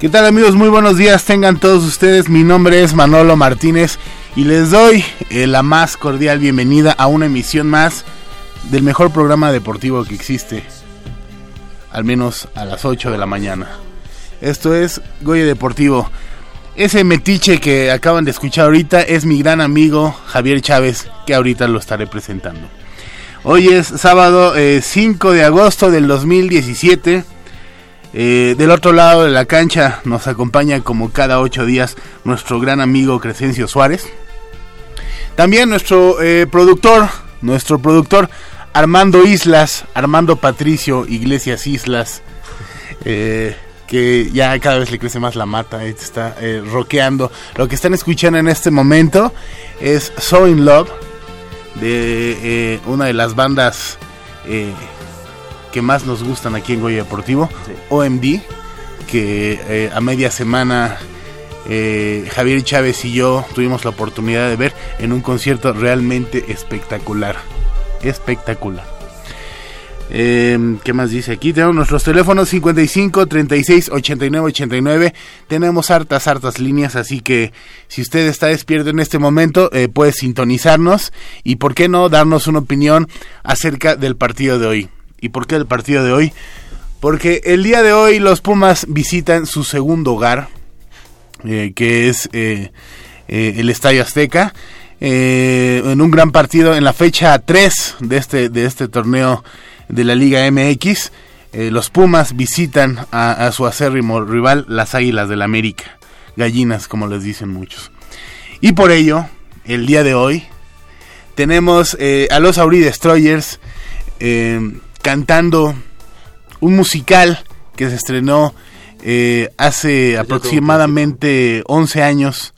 ¿Qué tal amigos? Muy buenos días, tengan todos ustedes. Mi nombre es Manolo Martínez y les doy eh, la más cordial bienvenida a una emisión más del mejor programa deportivo que existe, al menos a las 8 de la mañana. Esto es Goya Deportivo. Ese metiche que acaban de escuchar ahorita es mi gran amigo Javier Chávez, que ahorita lo estaré presentando. Hoy es sábado 5 de agosto del 2017. Eh, del otro lado de la cancha nos acompaña como cada ocho días nuestro gran amigo Crescencio Suárez. También nuestro eh, productor, nuestro productor Armando Islas, Armando Patricio Iglesias Islas, eh, que ya cada vez le crece más la mata, está rockeando. Lo que están escuchando en este momento es So In Love, de una de las bandas que más nos gustan aquí en Goya Deportivo, OMD, que eh, a media semana eh, Javier Chávez y yo tuvimos la oportunidad de ver en un concierto realmente espectacular. Espectacular. Em, ¿Qué más dice aquí? Tenemos nuestros teléfonos 55 36 89 89. Tenemos hartas, hartas líneas, así que si usted está despierto en este momento, eh, puede sintonizarnos y, ¿por qué no, darnos una opinión acerca del partido de hoy? ¿Y por qué el partido de hoy? Porque el día de hoy los Pumas visitan su segundo hogar, eh, que es eh, eh, el Estadio Azteca, en un gran partido en la fecha 3 de este, de este torneo de la Liga MX. los Pumas visitan a, su acérrimo rival, las Águilas del la América, gallinas como les dicen muchos. Y por ello, el día de hoy, tenemos a los Auri Destroyers cantando un musical que se estrenó eh, hace aproximadamente 11 años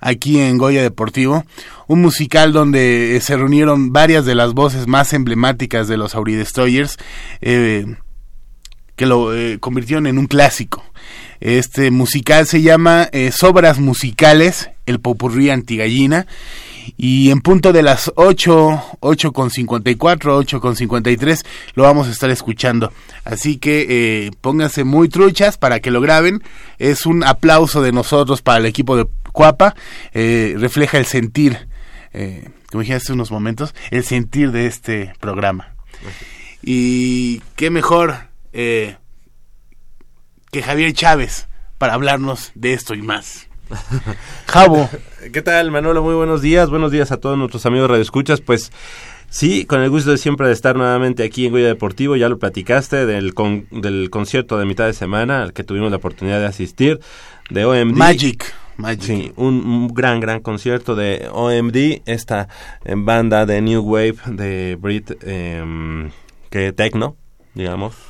aquí en Goya Deportivo, un musical donde se reunieron varias de las voces más emblemáticas de los Auri Destroyers, eh, que lo eh, convirtieron en un clásico. Este musical se llama eh, Sobras Musicales, el Popurrí Antigallina, y en punto de las 8, 8 con 54, 8 con 53 lo vamos a estar escuchando. Así que eh, pónganse muy truchas para que lo graben. Es un aplauso de nosotros para el equipo de Cuapa. Eh, refleja el sentir, eh, como dije hace unos momentos, el sentir de este programa. Y qué mejor eh, que Javier Chávez para hablarnos de esto y más. Javo. ¿Qué tal, Manolo? Muy buenos días. Buenos días a todos nuestros amigos radioescuchas. Pues sí, con el gusto de siempre de estar nuevamente aquí en Goya Deportivo. Ya lo platicaste del, con, del concierto de mitad de semana al que tuvimos la oportunidad de asistir de OMD. Magic. Magic. Sí, un, un gran, gran concierto de OMD, esta eh, banda de New Wave de Brit, eh, que techno, digamos.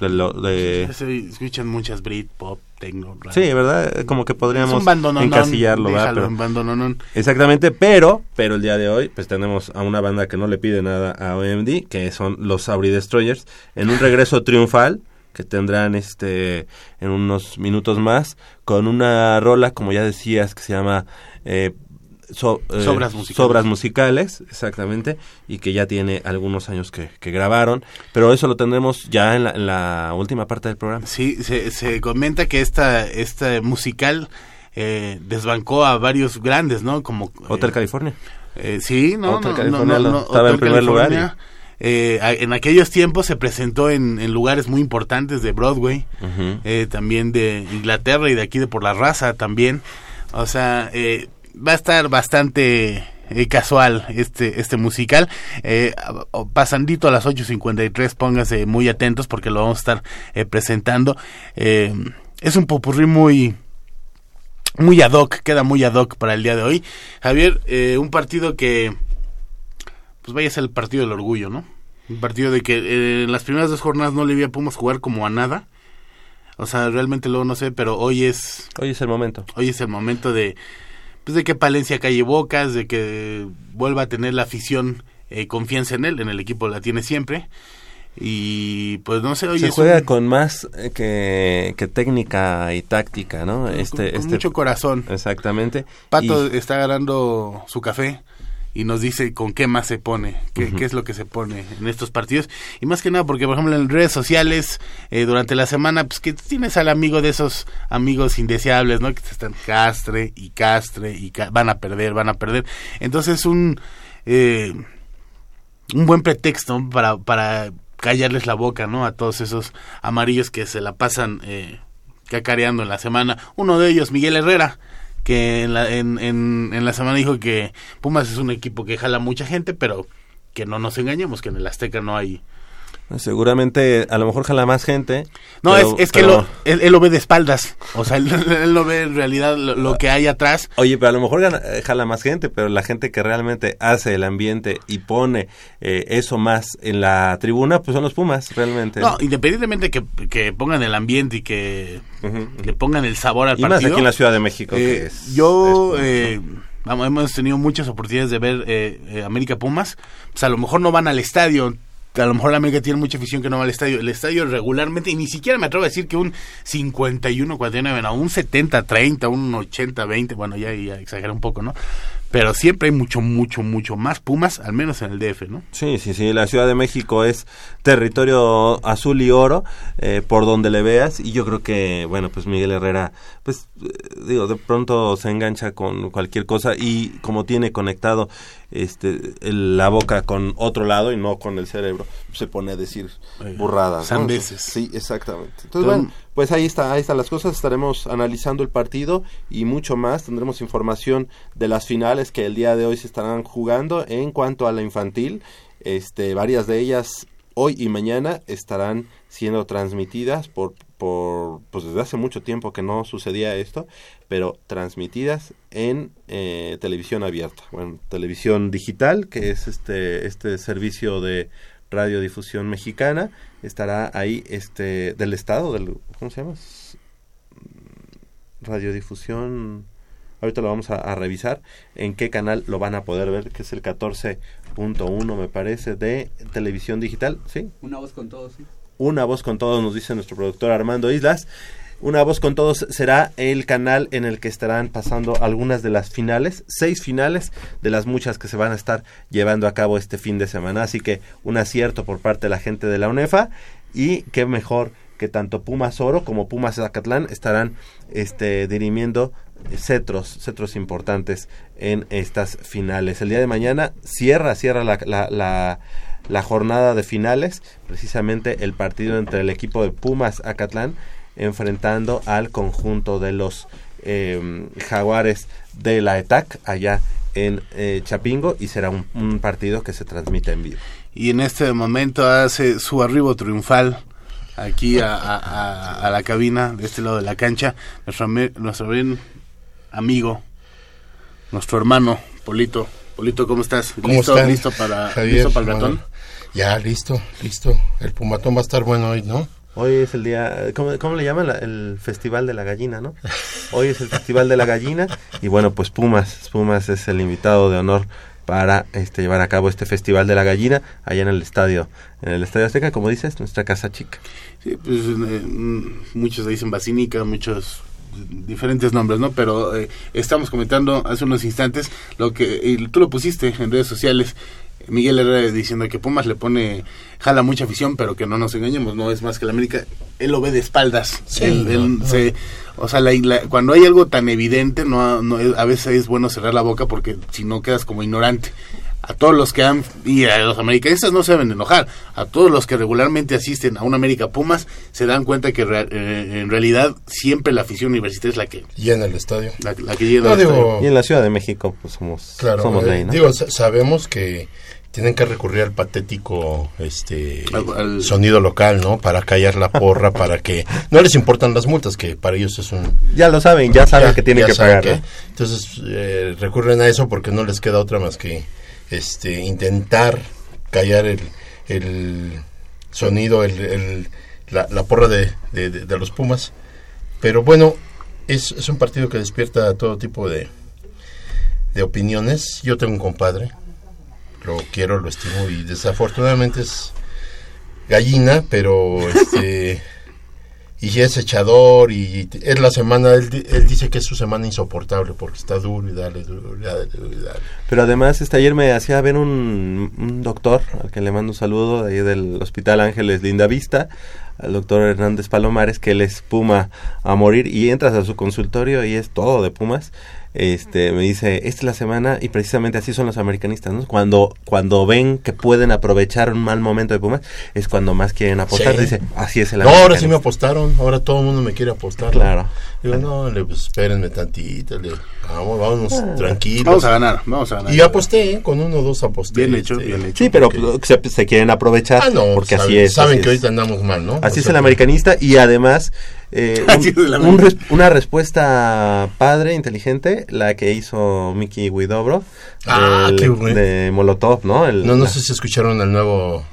De lo, de... Se escuchan muchas Brit, pop, techno. Sí, ¿verdad? Como que podríamos encasillarlo, Pero-. Exactamente, pero, pero el día de hoy, pues tenemos a una banda que no le pide nada a OMD, que son los Auri Destroyers, en un regreso triunfal que tendrán este en unos minutos más, con una rola, como ya decías, que se llama eh, so- eh, Sobras musicales. Sobras musicales, exactamente, y que ya tiene algunos años que, que grabaron, pero eso lo tendremos ya en la, en la última parte del programa. Sí, se, se comenta que esta, esta musical eh, desbancó a varios grandes, ¿no? Como Hotel eh, California. eh, sí, no, Hotel no, California no, no, estaba en Hotel primer lugar eh, en aquellos tiempos se presentó en, en lugares muy importantes de Broadway, eh, también de Inglaterra y de aquí de por la raza también. O sea, eh, va a estar bastante eh, casual este este musical. Eh, pasandito a las 8.53, pónganse muy atentos porque lo vamos a estar eh, presentando. Eh, es un popurrí muy muy ad hoc, queda muy ad hoc para el día de hoy. Javier, eh, un partido que pues vaya a ser el partido del orgullo, ¿no? Un partido de que en las primeras dos jornadas no le vi a Pumas jugar como a nada. O sea, realmente luego no sé, pero hoy es Hoy es el momento. hoy es el momento de pues de que Palencia calle bocas, de que vuelva a tener la afición eh, confianza en él, en el equipo la tiene siempre. Y pues no sé, hoy se juega un- con más eh, que, que técnica y táctica, ¿no? con- Este, con este, mucho corazón. exactamente. Pato Y- está agarrando su café y nos dice con qué más se pone, qué, qué es lo que se pone en estos partidos. Y más que nada porque, por ejemplo, en redes sociales, eh, durante la semana, pues que tienes al amigo de esos amigos indeseables, ¿no? Que te están castre y castre y ca- van a perder, van a perder. Entonces, un, eh, un buen pretexto para, para callarles la boca, ¿no? A todos esos amarillos que se la pasan eh, cacareando en la semana. Uno de ellos, Miguel Herrera, que en la, en, en, en la semana dijo que Pumas es un equipo que jala mucha gente, pero que no nos engañemos, que en el Azteca no hay... Seguramente, a lo mejor jala más gente. No, pero- es, es que pero- lo, él, él lo ve de espaldas, o sea, él, él lo ve en realidad lo, lo que hay atrás. Oye, pero a lo mejor gana- eh, jala más gente, pero la gente que realmente hace el ambiente y pone eh, eso más en la tribuna, pues son los Pumas, realmente. No, independientemente que, que pongan el ambiente y que le pongan el sabor al y más partido. aquí en la Ciudad de México. que Eh, es- yo, es- eh, vamos, hemos tenido muchas oportunidades de ver eh, eh, América Pumas. Pues a lo mejor no van al estadio. A lo mejor la América tiene mucha afición que no va al estadio. El estadio regularmente, y ni siquiera me atrevo a decir que un 51-49, no, un 70-30, un 80-20, bueno, ya, ya exageré un poco, ¿no? Pero siempre hay mucho, mucho, mucho más Pumas, al menos en el DF, ¿no? Sí, sí, sí, la Ciudad de México es territorio azul y oro, eh, por donde le veas, y yo creo que, bueno, pues Miguel Herrera, pues, eh, digo, de pronto se engancha con cualquier cosa y como tiene conectado este el- la boca con otro lado y no con el cerebro, se pone a decir burradas. ¿no? sandeces. Sí, exactamente. Entonces, Entonces- bueno, pues ahí está, ahí están las cosas, estaremos analizando el partido y mucho más, tendremos información de las finales que el día de hoy se estarán jugando en cuanto a la infantil, este varias de ellas hoy y mañana estarán siendo transmitidas por por pues desde hace mucho tiempo que no sucedía esto, pero transmitidas en eh, televisión abierta, bueno, televisión digital, que es este este servicio de radiodifusión mexicana, estará ahí este del estado del ¿cómo se llama? Radiodifusión ahorita lo vamos a, revisar, en qué canal lo van a poder ver, que es el 14.1 me parece, de televisión digital, ¿sí? Una voz con todos, sí. Una voz con todos, nos dice nuestro productor Armando Islas. Una voz con todos será el canal en el que estarán pasando algunas de las finales, seis finales de las muchas que se van a estar llevando a cabo este fin de semana. Así que un acierto por parte de la gente de la UNEFA y qué mejor que tanto Pumas Oro como Pumas Zacatlán estarán este, dirimiendo cetros, cetros importantes en estas finales. El día de mañana cierra, cierra la, la, la, jornada de finales, precisamente el partido entre el equipo de Pumas Acatlán enfrentando al conjunto de los eh, jaguares de la ETAC allá en eh, Chapingo y será un, partido que se transmite en vivo. Y en este momento hace su arribo triunfal aquí a, la cabina de este lado de la cancha nuestro, nuestro bien amigo, nuestro hermano Polito. Polito, ¿cómo estás? ¿Listo, ¿Listo para, ¿listo para el ratón? Ya, listo, listo. El pumatón va a estar bueno hoy, ¿no? Hoy es el día, ¿cómo, le llaman? el Festival de la Gallina, ¿no? Hoy es el Festival de la Gallina y bueno, pues Pumas, Pumas es el invitado de honor para este, llevar a cabo este Festival de la Gallina allá en el estadio, en el Estadio Azteca, como dices, nuestra casa chica. Sí, pues eh, mm, muchos dicen basínica, muchos diferentes nombres, ¿no? Pero eh, estamos comentando hace unos instantes lo que y tú lo pusiste en redes sociales Miguel Herrera diciendo que Pumas le pone, jala mucha afición, pero que no nos engañemos, no es más que la América, él lo ve de espaldas. o sea, cuando hay algo tan evidente, no, a veces es bueno cerrar la boca porque si no quedas como ignorante. A todos los que han, y a los americanistas no se deben enojar, a todos los que regularmente asisten a una América Pumas, se dan cuenta que eh, en realidad siempre la afición universitaria es la que llena el estadio. La, que llena el estadio. Y en la Ciudad de México, pues somos, claro, somos eh, Digo, sabemos que tienen que recurrir al patético este sonido local, ¿no? Para callar la porra, para que no les importan las multas, que para ellos es un ya lo saben, ya saben que tienen que pagar. entonces eh, recurren a eso porque no les queda otra más que este intentar callar el, el sonido, el, la, porra de, de, los Pumas. Pero bueno, es, es un partido que despierta todo tipo de, de opiniones. Yo tengo un compadre lo quiero, lo estimo y desafortunadamente es gallina, pero este y es echador y es la semana, él, dice que es su semana insoportable porque está duro y dale, duro y dale, Pero además, este ayer me hacía ver un, un doctor, al que le mando un saludo, de ahí del Hospital Ángeles Linda Vista, al doctor Hernández Palomares, que él es Puma a morir y entras a su consultorio y es todo de Pumas este me dice, esta es la semana y precisamente así son los americanistas, ¿no? Cuando cuando ven que pueden aprovechar un mal momento de Pumas, es cuando más quieren apostar. Dice, así es el No, ahora sí me apostaron, ahora todo el mundo me quiere apostar. Claro. Digo, no, le, pues, espérenme tantito, le, vamos, vamos ah. tranquilos. Vamos a ganar, vamos a ganar. Y aposté, ¿eh? con uno o dos aposté. Bien hecho, este, bien hecho. Sí, pero se, quieren aprovechar ah, no, porque así es. Saben que ahorita andamos mal, ¿no? Así es el americanista y además eh, una respuesta padre, inteligente, la que hizo Mickey Widobro ah, de Molotov, ¿no? no, no sé si escucharon el nuevo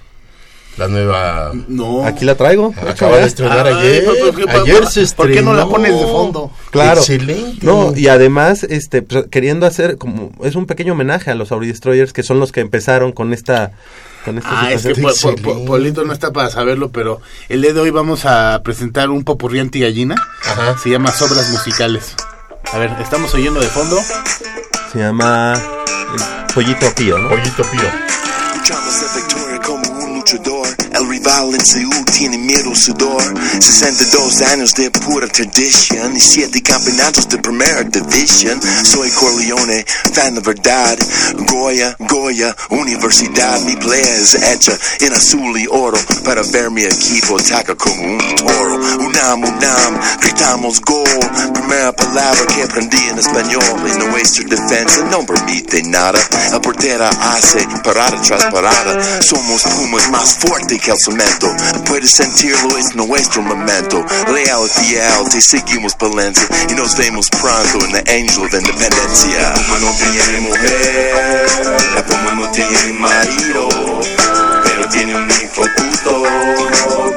la nueva no aquí la traigo acaba de estrenar ayer ayer se estrenó ¿por qué no la pones de fondo? claro excelente no y además este pues, queriendo hacer como es un pequeño homenaje a los Audi Destroyers que son los que empezaron con esta ah, es que Polito no está para saberlo, pero el día de hoy vamos a presentar un popurrí gallina Ajá. Se llama Sobras Musicales. A ver, estamos oyendo de fondo. Se llama eh, Pollito Pío, ¿no? Pollito Pío. El rival en Seúl tiene miedo sudor. 62 años de pura tradición y 7 campeonatos de Primera División. Soy Corleone, fan de verdad. Goya, Goya, Universidad. Mi playa es hecha en azul y oro para ver mi equipo ataca como un toro. Unam, unam, gritamos gol. Primera palabra que aprendí en español. En nuestra defensa no permite nada. El portera hace parada tras parada. Somos Pumas más fuerte cemento. Puedes sentirlo, es nuestro momento. Leal y fiel, te seguimos pa'lante y nos vemos pronto en la Angel de Independencia. Puma no tiene mujer, la Puma no tiene marido, pero tiene un hijo puto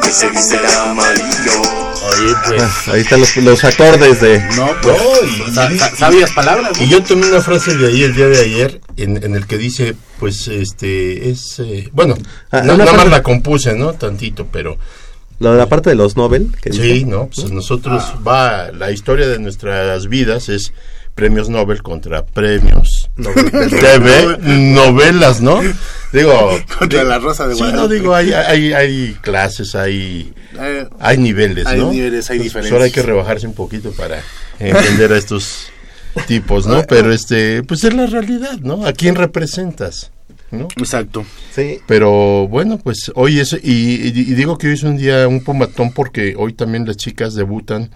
que se viste de amarillo. Oye, pues. Ahí están los, los acordes de... No, pues, No, y- sa- y- sa- sabias palabras. ¿no? Y yo tomé una frase de ahí el día de ayer en, en el que dice, pues, este, es, eh, bueno, Ah, nada más la compuse, ¿no? Tantito, pero Lo de la parte de los Nobel. Que sí, dice. ¿no? Pues nosotros va, la historia de nuestras vidas es premios Nobel contra premios TV, novelas, ¿no? Digo, Contra la Rosa de sí, no Guadalupe. digo, hay, hay, hay clases, hay, Eh, hay niveles, Hay ¿no? niveles, hay Entonces, pues, diferencias. ahora hay que rebajarse un poquito para entender a estos tipos, ¿no? Pero este, pues es la realidad, ¿no? ¿A quién representas? ¿No? Exacto. Sí. Pero bueno, pues hoy es, y, y- y digo que hoy es un día un pomatón porque hoy también las chicas debutan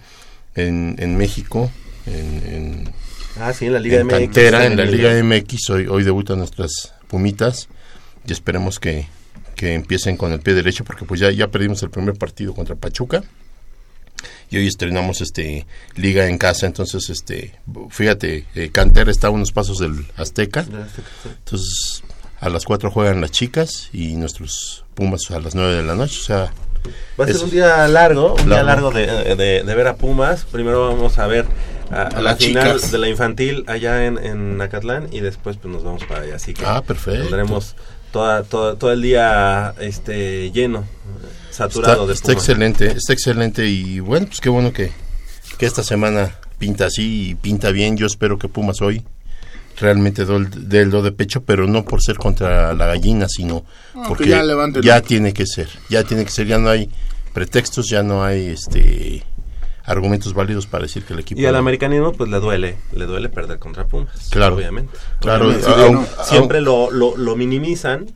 en, en México, en, en, Ah, sí, en la Liga en MX. cantera, en la Liga MX, hoy, hoy debutan nuestras pumitas y esperemos que, que empiecen con el pie derecho porque pues ya, ya perdimos el primer partido contra Pachuca y hoy estrenamos este liga en casa. Entonces este fíjate eh, cantera está a unos pasos del Azteca. Entonces a las 4 juegan las chicas y nuestros Pumas a las 9 de la noche. O sea Va a ser un día largo, un día Largo. de, de- de ver a Pumas. Primero vamos a ver a, a la final chicas. de la infantil allá en, en Acatlán y después pues nos vamos para allá. Así que Ah, perfecto. tendremos toda, toda- todo el día este lleno, saturado está, de está Pumas. excelente está excelente y bueno pues qué bueno que, que esta semana pinta así y pinta bien yo espero que Pumas hoy realmente do el- dé el do de pecho pero no por ser contra la gallina sino No, porque que ya tiene que ser ya tiene que ser ya no hay pretextos ya no hay este argumentos válidos para decir que el equipo Y al americanismo pues le duele, le duele perder contra Pumas. Claro. Obviamente. Claro, Obviamente. Siempre lo, lo, lo minimizan,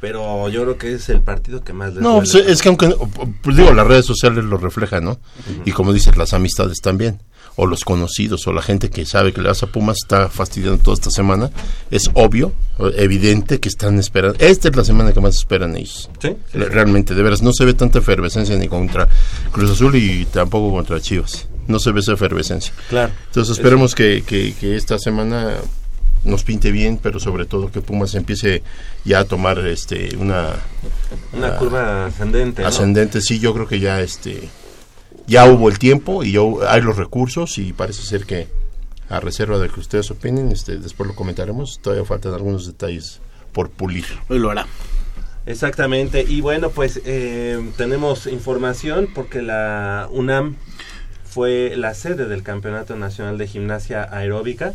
pero yo creo que es el partido que más les No, duele. pues, es que aunque, pues digo, las redes sociales lo reflejan, ¿no? Y como dices, las amistades también, o los conocidos, o la gente que sabe que le vas a Pumas está fastidiando toda esta semana, es obvio, evidente que están esperando. Esta es la semana que más esperan ellos. Sí. Realmente, de veras, no se ve tanta efervescencia ni contra Cruz Azul y tampoco contra Chivas. No se ve esa efervescencia. Claro. Entonces esperemos que, que, que esta semana nos pinte bien, pero sobre todo que Pumas empiece ya a tomar este una Una Ah, curva ascendente. ¿no? ascendente sí yo creo que ya este ya hubo el tiempo y ya hay los recursos y parece ser que a reserva de que ustedes opinen este después lo comentaremos todavía faltan algunos detalles por pulir. Hoy lo hará. Exactamente, y bueno, pues eh, tenemos información porque la UNAM fue la sede del Campeonato Nacional de Gimnasia Aeróbica,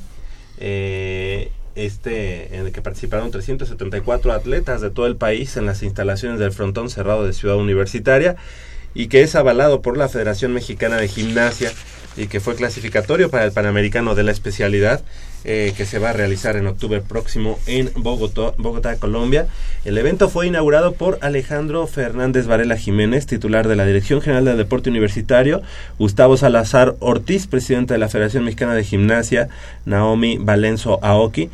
eh, este en el que participaron 374 atletas de todo el país en las instalaciones del frontón cerrado de Ciudad Universitaria y que es avalado por la Federación Mexicana de Gimnasia y que fue clasificatorio para el Panamericano de la especialidad eh, que se va a realizar en octubre próximo en Bogotá, Bogotá, Colombia. El evento fue inaugurado por Alejandro Fernández Varela Jiménez, titular de la Dirección General del Deporte Universitario, Gustavo Salazar Ortiz, presidente de la Federación Mexicana de Gimnasia, Naomi Valenzo Aoki,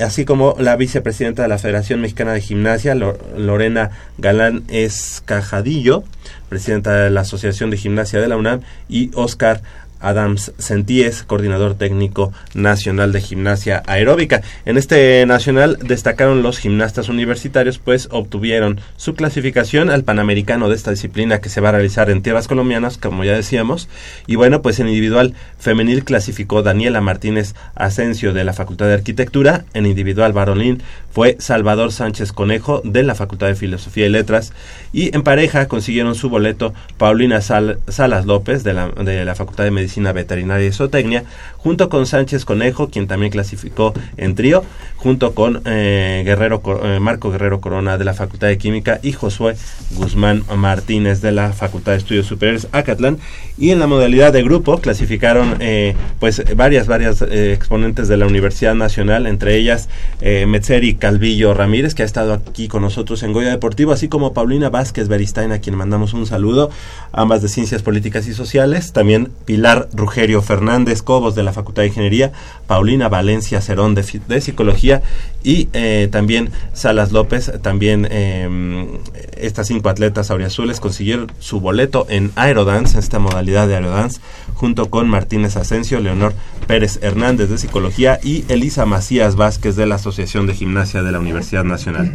así como la vicepresidenta de la Federación Mexicana de Gimnasia, Lo- Lorena Galán Escajadillo, presidenta de la Asociación de Gimnasia de la UNAM, y Oscar Adams Sentíes, coordinador técnico nacional de gimnasia aeróbica. En este nacional destacaron los gimnastas universitarios, pues obtuvieron su clasificación al panamericano de esta disciplina que se va a realizar en tierras colombianas, como ya decíamos. Y bueno, pues en individual femenil clasificó Daniela Martínez Asensio de la Facultad de Arquitectura, en individual varonil fue Salvador Sánchez Conejo de la Facultad de Filosofía y Letras y en pareja consiguieron su boleto Paulina Sal- Salas López de la, de la Facultad de Medicina Veterinaria y Zootecnia junto con Sánchez Conejo quien también clasificó en trío junto con eh, Guerrero eh, Marco Guerrero Corona de la Facultad de Química y Josué Guzmán Martínez de la Facultad de Estudios Superiores Acatlán. Y en la modalidad de grupo clasificaron eh, pues varias varias exponentes de la Universidad Nacional entre ellas Metzeri Calvillo Ramírez que ha estado aquí con nosotros en Goya Deportivo así como Paulina Vázquez Beristain a quien mandamos un saludo ambas de Ciencias Políticas y Sociales también Pilar Rugerio Fernández Cobos de la Facultad de Ingeniería Paulina Valencia Cerón de, Psicología y eh, también Salas López también eh, estas cinco atletas auriazules consiguieron su boleto en Aerodance, esta modalidad de Aerodance, junto con Martínez Asensio, Leonor Pérez Hernández de Psicología y Elisa Macías Vázquez de la Asociación de Gimnasia de la Universidad Nacional.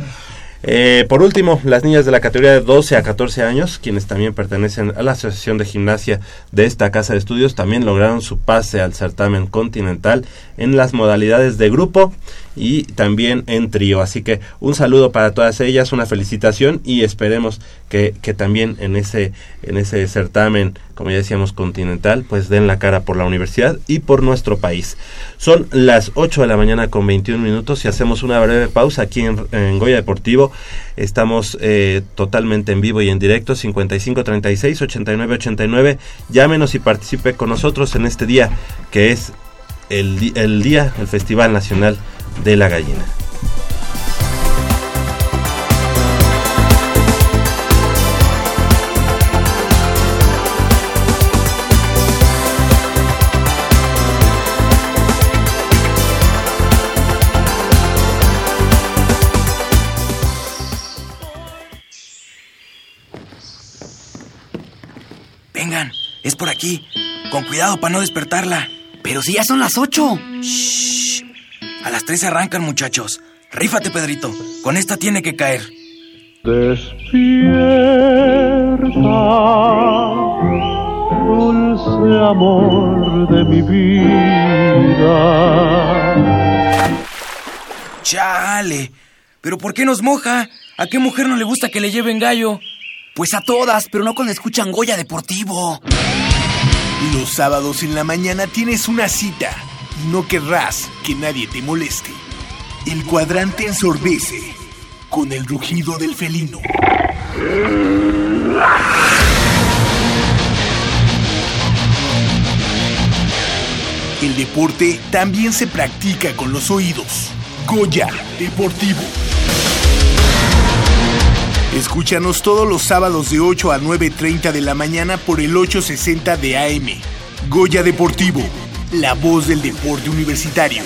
Eh, por último, las niñas de la categoría de 12 a 14 años, quienes también pertenecen a la Asociación de Gimnasia de esta casa de estudios, también lograron su pase al certamen continental en las modalidades de grupo y también en trío. Así que un saludo para todas ellas, una felicitación y esperemos que, que también en ese, en ese certamen, como ya decíamos, continental, pues den la cara por la universidad y por nuestro país. Son las 8 de la mañana con 21 minutos y hacemos una breve pausa aquí en, en Goya Deportivo. Estamos eh, totalmente en vivo y en directo, 5536 8989. Llámenos y participe con nosotros en este día que es el, el día, el Festival Nacional de la Gallina. Vengan, es por aquí. Con cuidado para no despertarla. Pero si ya son las ocho. Shh. A las tres arrancan, muchachos. Rífate, Pedrito. Con esta tiene que caer. Despierta, dulce amor de mi vida. Chale. ¿Pero por qué nos moja? ¿A qué mujer no le gusta que le lleven gallo? Pues a todas, pero no cuando escuchan Goya Deportivo. Los sábados en la mañana tienes una cita no querrás que nadie te moleste. El cuadrante ensordece con el rugido del felino. El deporte también se practica con los oídos. Goya Deportivo. Escúchanos todos los sábados de 8 a 9.30 de la mañana por el 860 de AM. Goya Deportivo, la voz del deporte universitario.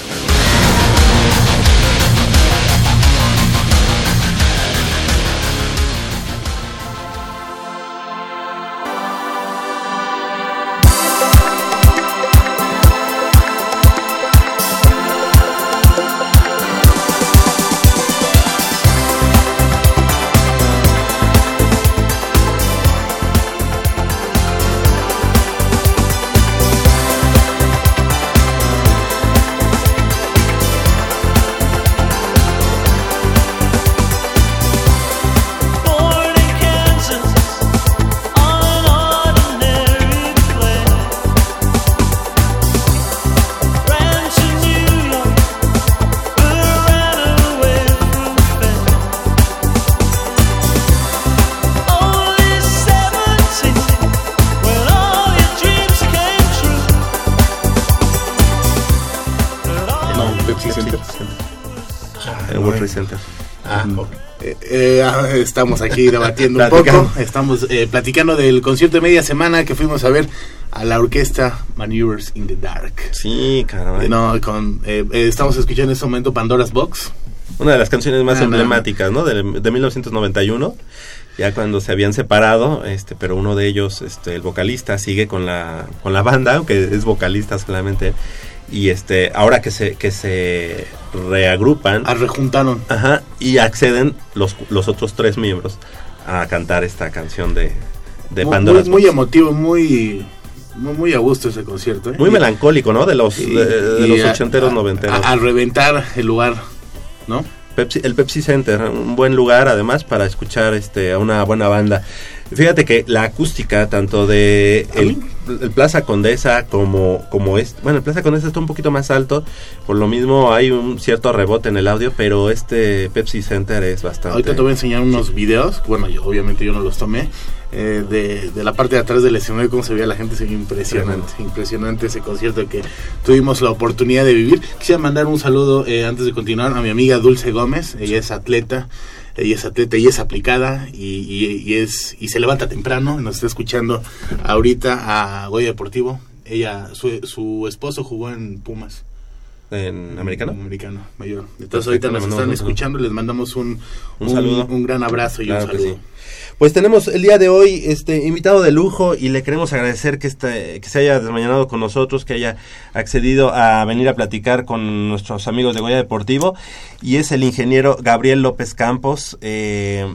Eh, ah, estamos aquí debatiendo un poco. Estamos eh, platicando del concierto de media semana que fuimos a ver a la orquesta Maneuvers in the Dark. Sí, caray. No, con, eh, eh, estamos escuchando en este momento Pandora's Box. Una de las canciones más Ah, emblemáticas, ¿no? De, de 1991, ya cuando se habían separado, este, pero uno de ellos, este, el vocalista, sigue con la, con la banda, aunque es vocalista solamente, y este, ahora que se, que se reagrupan, Ah, rejuntaron. ajá, y acceden los, los otros tres miembros a cantar esta canción de, de Muy- Pandora's muy, muy emotivo, muy, muy, muy a gusto ese concierto. ¿eh? Muy melancólico, ¿no? De los, y- de, de y los a- ochenteros, a- noventeros. a- al reventar el lugar, ¿no? Pepsi- el Pepsi Center, un buen lugar además para escuchar este a una buena banda. Fíjate que la acústica tanto de el, el Plaza Condesa como como es, bueno, el Plaza Condesa está un poquito más alto, por lo mismo hay un cierto rebote en el audio, pero este Pepsi Center es bastante Ahorita te voy a enseñar unos videos, bueno, yo, obviamente yo no los tomé, eh, de, de la parte de atrás del escenario, cómo se veía la gente, se veía impresionante, impresionante ese concierto que tuvimos la oportunidad de vivir. Quisiera mandar un saludo eh, antes de continuar a mi amiga Dulce Gómez, ella es atleta, ella es atleta y es aplicada y, y- y es y se levanta temprano, nos está escuchando ahorita a Goya Deportivo. Ella, su, su esposo jugó en Pumas. en americano. Americano, mayor. Entonces Perfecto, ahorita nos están escuchando, les mandamos un, Un saludo. un gran abrazo y Claro un saludo. Pues tenemos el día de hoy este invitado de lujo y le queremos agradecer que este, que se haya desmañanado con nosotros, que haya accedido a venir a platicar con nuestros amigos de Goya Deportivo y es el ingeniero Gabriel López Campos, eh,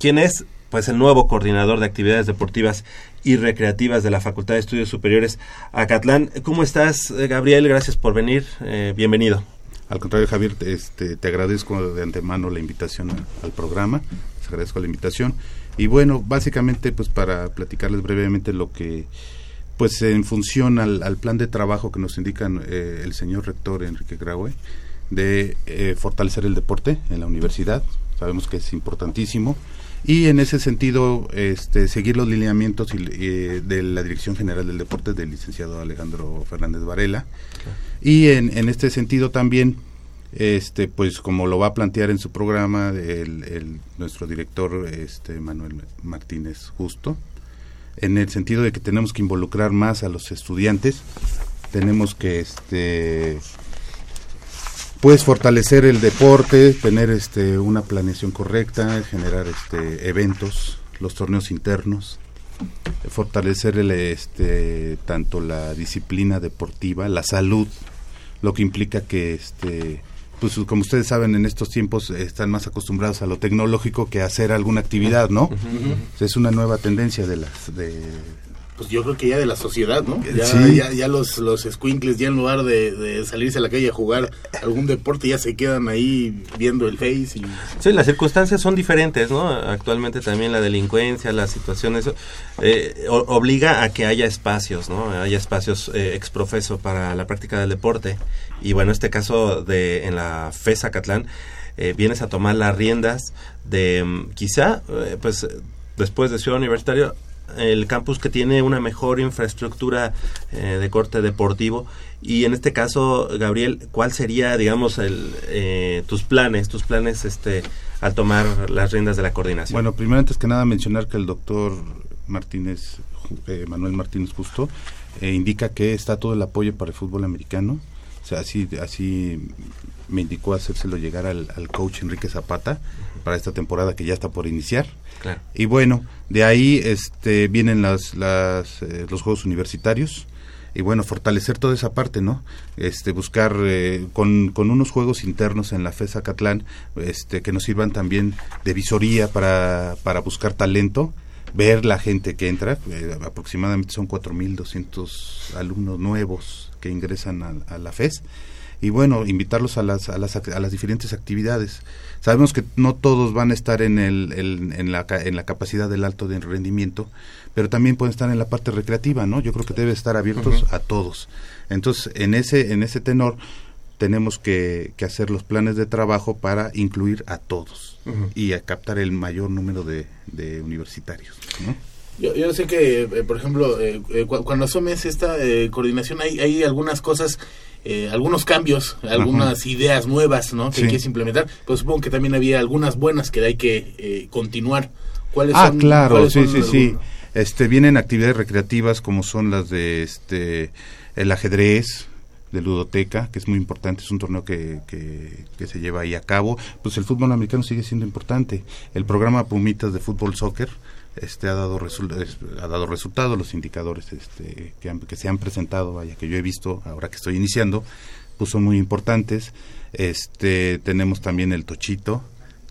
quien es pues el nuevo coordinador de actividades deportivas y recreativas de la Facultad de Estudios Superiores Acatlán. ¿Cómo estás, eh, Gabriel? Gracias por venir. Eh, bienvenido. Al contrario, Javier, te- este, te agradezco de antemano la invitación al programa, les agradezco la invitación. Y bueno, básicamente, pues para platicarles brevemente lo que, pues en función al, al plan de trabajo que nos indica eh, el señor rector Enrique Graue, de eh, fortalecer el deporte en la universidad, sabemos que es importantísimo, y en ese sentido, este, seguir los lineamientos y, eh, de la Dirección General del Deporte del licenciado Alejandro Fernández Varela, y en, en este sentido también, este, pues como lo va a plantear en su programa el, nuestro director este, Manuel Martínez Justo, en el sentido de que tenemos que involucrar más a los estudiantes, tenemos que este pues fortalecer el deporte, tener este una planeación correcta, generar este eventos, los torneos internos, fortalecer el, este tanto la disciplina deportiva, la salud, lo que implica que este pues como ustedes saben en estos tiempos están más acostumbrados a lo tecnológico que a hacer alguna actividad, ¿no? Es una nueva tendencia de las de Pues yo creo que ya de la sociedad, ¿no? Ya, Sí. ya, ya los, los squinkles, ya en lugar de, de salirse a la calle a jugar algún deporte, ya se quedan ahí viendo el Face. Y... Sí, las circunstancias son diferentes, ¿no? Actualmente también la delincuencia, las situaciones, eh, o- obliga a que haya espacios, ¿no? Haya espacios eh, exprofeso para la práctica del deporte. Y bueno, este caso de en la FESA Catlán, eh, vienes a tomar las riendas de mm, quizá, eh, pues después de Ciudad Universitario, el campus que tiene una mejor infraestructura eh, de corte deportivo y en este caso Gabriel cuál sería digamos el, eh, tus planes tus planes este al tomar las riendas de la coordinación Bueno, primero antes que nada mencionar que el doctor Martínez, eh, Manuel Martínez Justo, eh, indica que está todo el apoyo para el fútbol americano. O sea, así, así me indicó hacérselo llegar al, al coach Enrique Zapata para esta temporada que ya está por iniciar. Y bueno, de ahí este, vienen las, las, eh, los Juegos Universitarios. Y bueno, fortalecer toda esa parte, ¿no? Este, buscar eh, con, con unos juegos internos en la FESA Catlán, este, que nos sirvan también de visoría para, para buscar talento, ver la gente que entra, eh, aproximadamente son 4.200 alumnos nuevos que ingresan a, a la FES, y bueno, invitarlos a las, a las, a las diferentes actividades. Sabemos que no todos van a estar en, el, el- en, la, en la capacidad del alto de rendimiento, pero también pueden estar en la parte recreativa, ¿no? Yo creo que debe estar abiertos a todos. Entonces, en ese, en ese tenor, tenemos que, que hacer los planes de trabajo para incluir a todos y a captar el mayor número de, de universitarios, ¿no? Yo, yo sé que, eh, por ejemplo, eh, eh, cu- cuando asumes esta eh, coordinación hay, hay algunas cosas, eh, algunos cambios, algunas ideas nuevas, ¿no? Que Sí. quieres implementar. Pues supongo que también había algunas buenas que hay que eh, continuar. ¿Cuáles Ah, son? claro, cuáles sí, son sí, sí. algunos? Este, vienen actividades recreativas como son las de este el ajedrez, de ludoteca, que es muy importante, es un torneo que, que, que se lleva ahí a cabo. Pues el fútbol americano sigue siendo importante. El programa Pumitas de fútbol soccer este ha dado ha dado resultados los indicadores este que, han- que se han presentado vaya que yo he visto ahora que estoy iniciando pues son muy importantes. Este tenemos también el tochito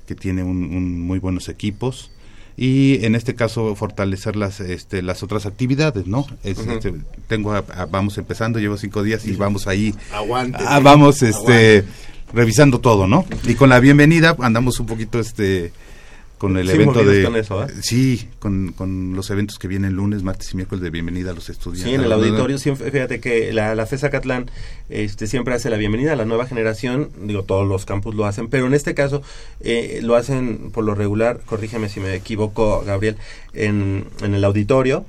que tiene un, un muy buenos equipos. Y en este caso fortalecer las este, las otras actividades no Es, este, tengo a- a- vamos empezando llevo cinco días y vamos ahí. Aguante. ah, vamos este revisando todo no y con la bienvenida andamos un poquito este con el Sí, evento de con eso, ¿eh? sí con, con los eventos que vienen lunes martes y miércoles de bienvenida a los estudiantes Sí, en el auditorio, siempre, fíjate que la, la FESA Catlán este, siempre hace la bienvenida a la nueva generación, digo, todos los campus lo hacen, pero en este caso eh, lo hacen por lo regular, corrígeme si me equivoco, Gabriel, en, en el auditorio,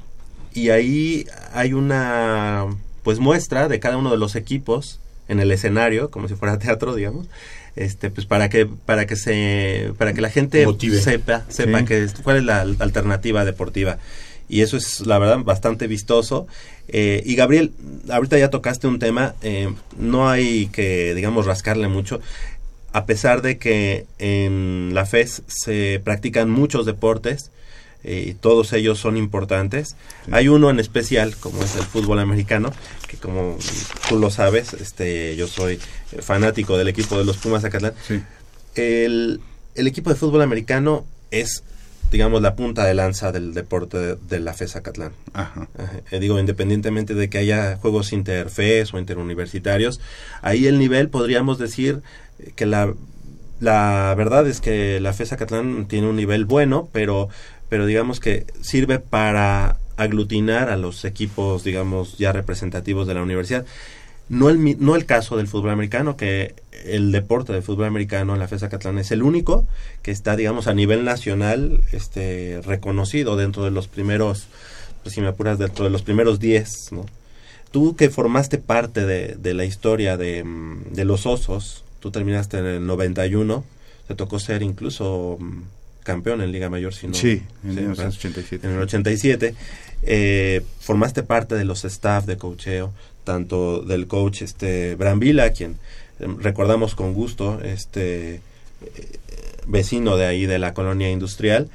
y ahí hay una pues muestra de cada uno de los equipos en el escenario, como si fuera teatro, digamos, este pues para que para que se para que la gente Motive. sepa sepa Sí. que cuál es la al- alternativa deportiva y eso es la verdad bastante vistoso. Eh, y Gabriel, ahorita ya tocaste un tema, eh, no hay que, digamos, rascarle mucho, a pesar de que en la FES se practican muchos deportes, eh, y todos ellos son importantes. Hay uno en especial, como es el fútbol americano, que como tú lo sabes, este, yo soy eh, fanático del equipo de los Pumas de Acatlán. El, el equipo de fútbol americano es, digamos, la punta de lanza del deporte de, de la FES Acatlán. Ajá. Ajá. Eh, digo, independientemente de que haya juegos interfes o interuniversitarios, ahí el nivel podríamos decir eh, que la, la verdad es que la FES Acatlán tiene un nivel bueno, pero, pero digamos que sirve para aglutinar a los equipos, digamos, ya representativos de la universidad. No el, no el caso del fútbol americano, que el deporte del fútbol americano en la FES Acatlán es el único que está, digamos, a nivel nacional este, reconocido dentro de los primeros, pues si me apuras, dentro de los primeros 10, ¿no? Tú que formaste parte de, de la historia de, de los osos, tú terminaste en el 91, te tocó ser incluso mm, campeón en Liga Mayor, si no... Sí, en sí, 1987. en el 87. Eh, formaste parte de los staff de cocheo, tanto del coach este Brambila, quien eh, recordamos con gusto, este eh, vecino de ahí de la colonia industrial,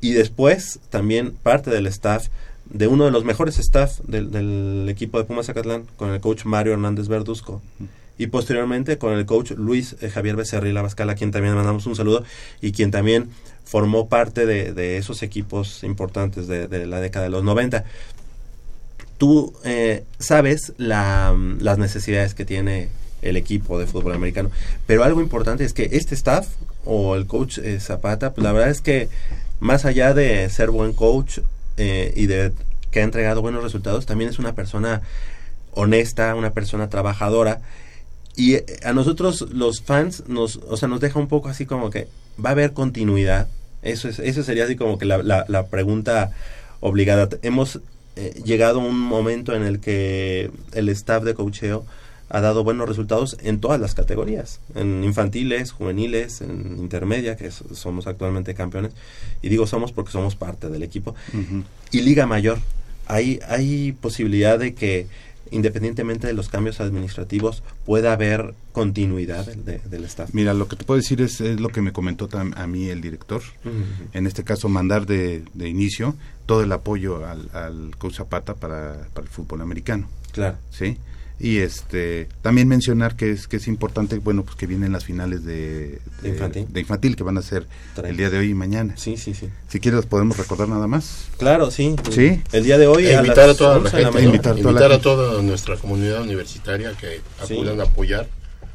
y después también parte del staff de uno de los mejores staff del, del equipo de Pumas Zacatlán, con el coach Mario Hernández Verduzco. Y posteriormente con el coach Luis eh, Javier Becerril Abascal, a quien también mandamos un saludo, y quien también formó parte de, esos equipos importantes de, de la década de los 90. Tú eh, sabes la, mm, las necesidades que tiene el equipo de fútbol americano, pero algo importante es que este staff o el coach eh, Zapata, pues la verdad es que más allá de ser buen coach eh, y de que ha entregado buenos resultados, también es una persona honesta, una persona trabajadora y eh, a nosotros los fans nos, o sea, nos deja un poco así como que va a haber continuidad. Eso es, eso sería así como que la, la, la pregunta obligada. Hemos eh, llegado a un momento en el que el staff de coacheo ha dado buenos resultados en todas las categorías, en infantiles, juveniles, en intermedia, que es- somos actualmente campeones, y digo somos porque somos parte del equipo, y Liga Mayor. Hay, hay posibilidad de que, independientemente de los cambios administrativos, pueda haber continuidad del, de- del staff. Mira, lo que te puedo decir es, es lo que me comentó tam- a mí el director. En este caso, mandar de, de inicio todo el apoyo al, al coach Zapata para, para el fútbol americano. Claro. ¿sí? Y este también mencionar que es que es importante, bueno, pues que vienen las finales de, De infantil. de infantil que van a ser el día de hoy y mañana. Sí, sí, sí. Si quieres podemos recordar nada más. Claro, sí. Sí. El día de hoy E a invitar las a toda la 11 de la gente, mañana. Invitar invitar, a toda la a toda nuestra comunidad universitaria que Sí. acudan a apoyar.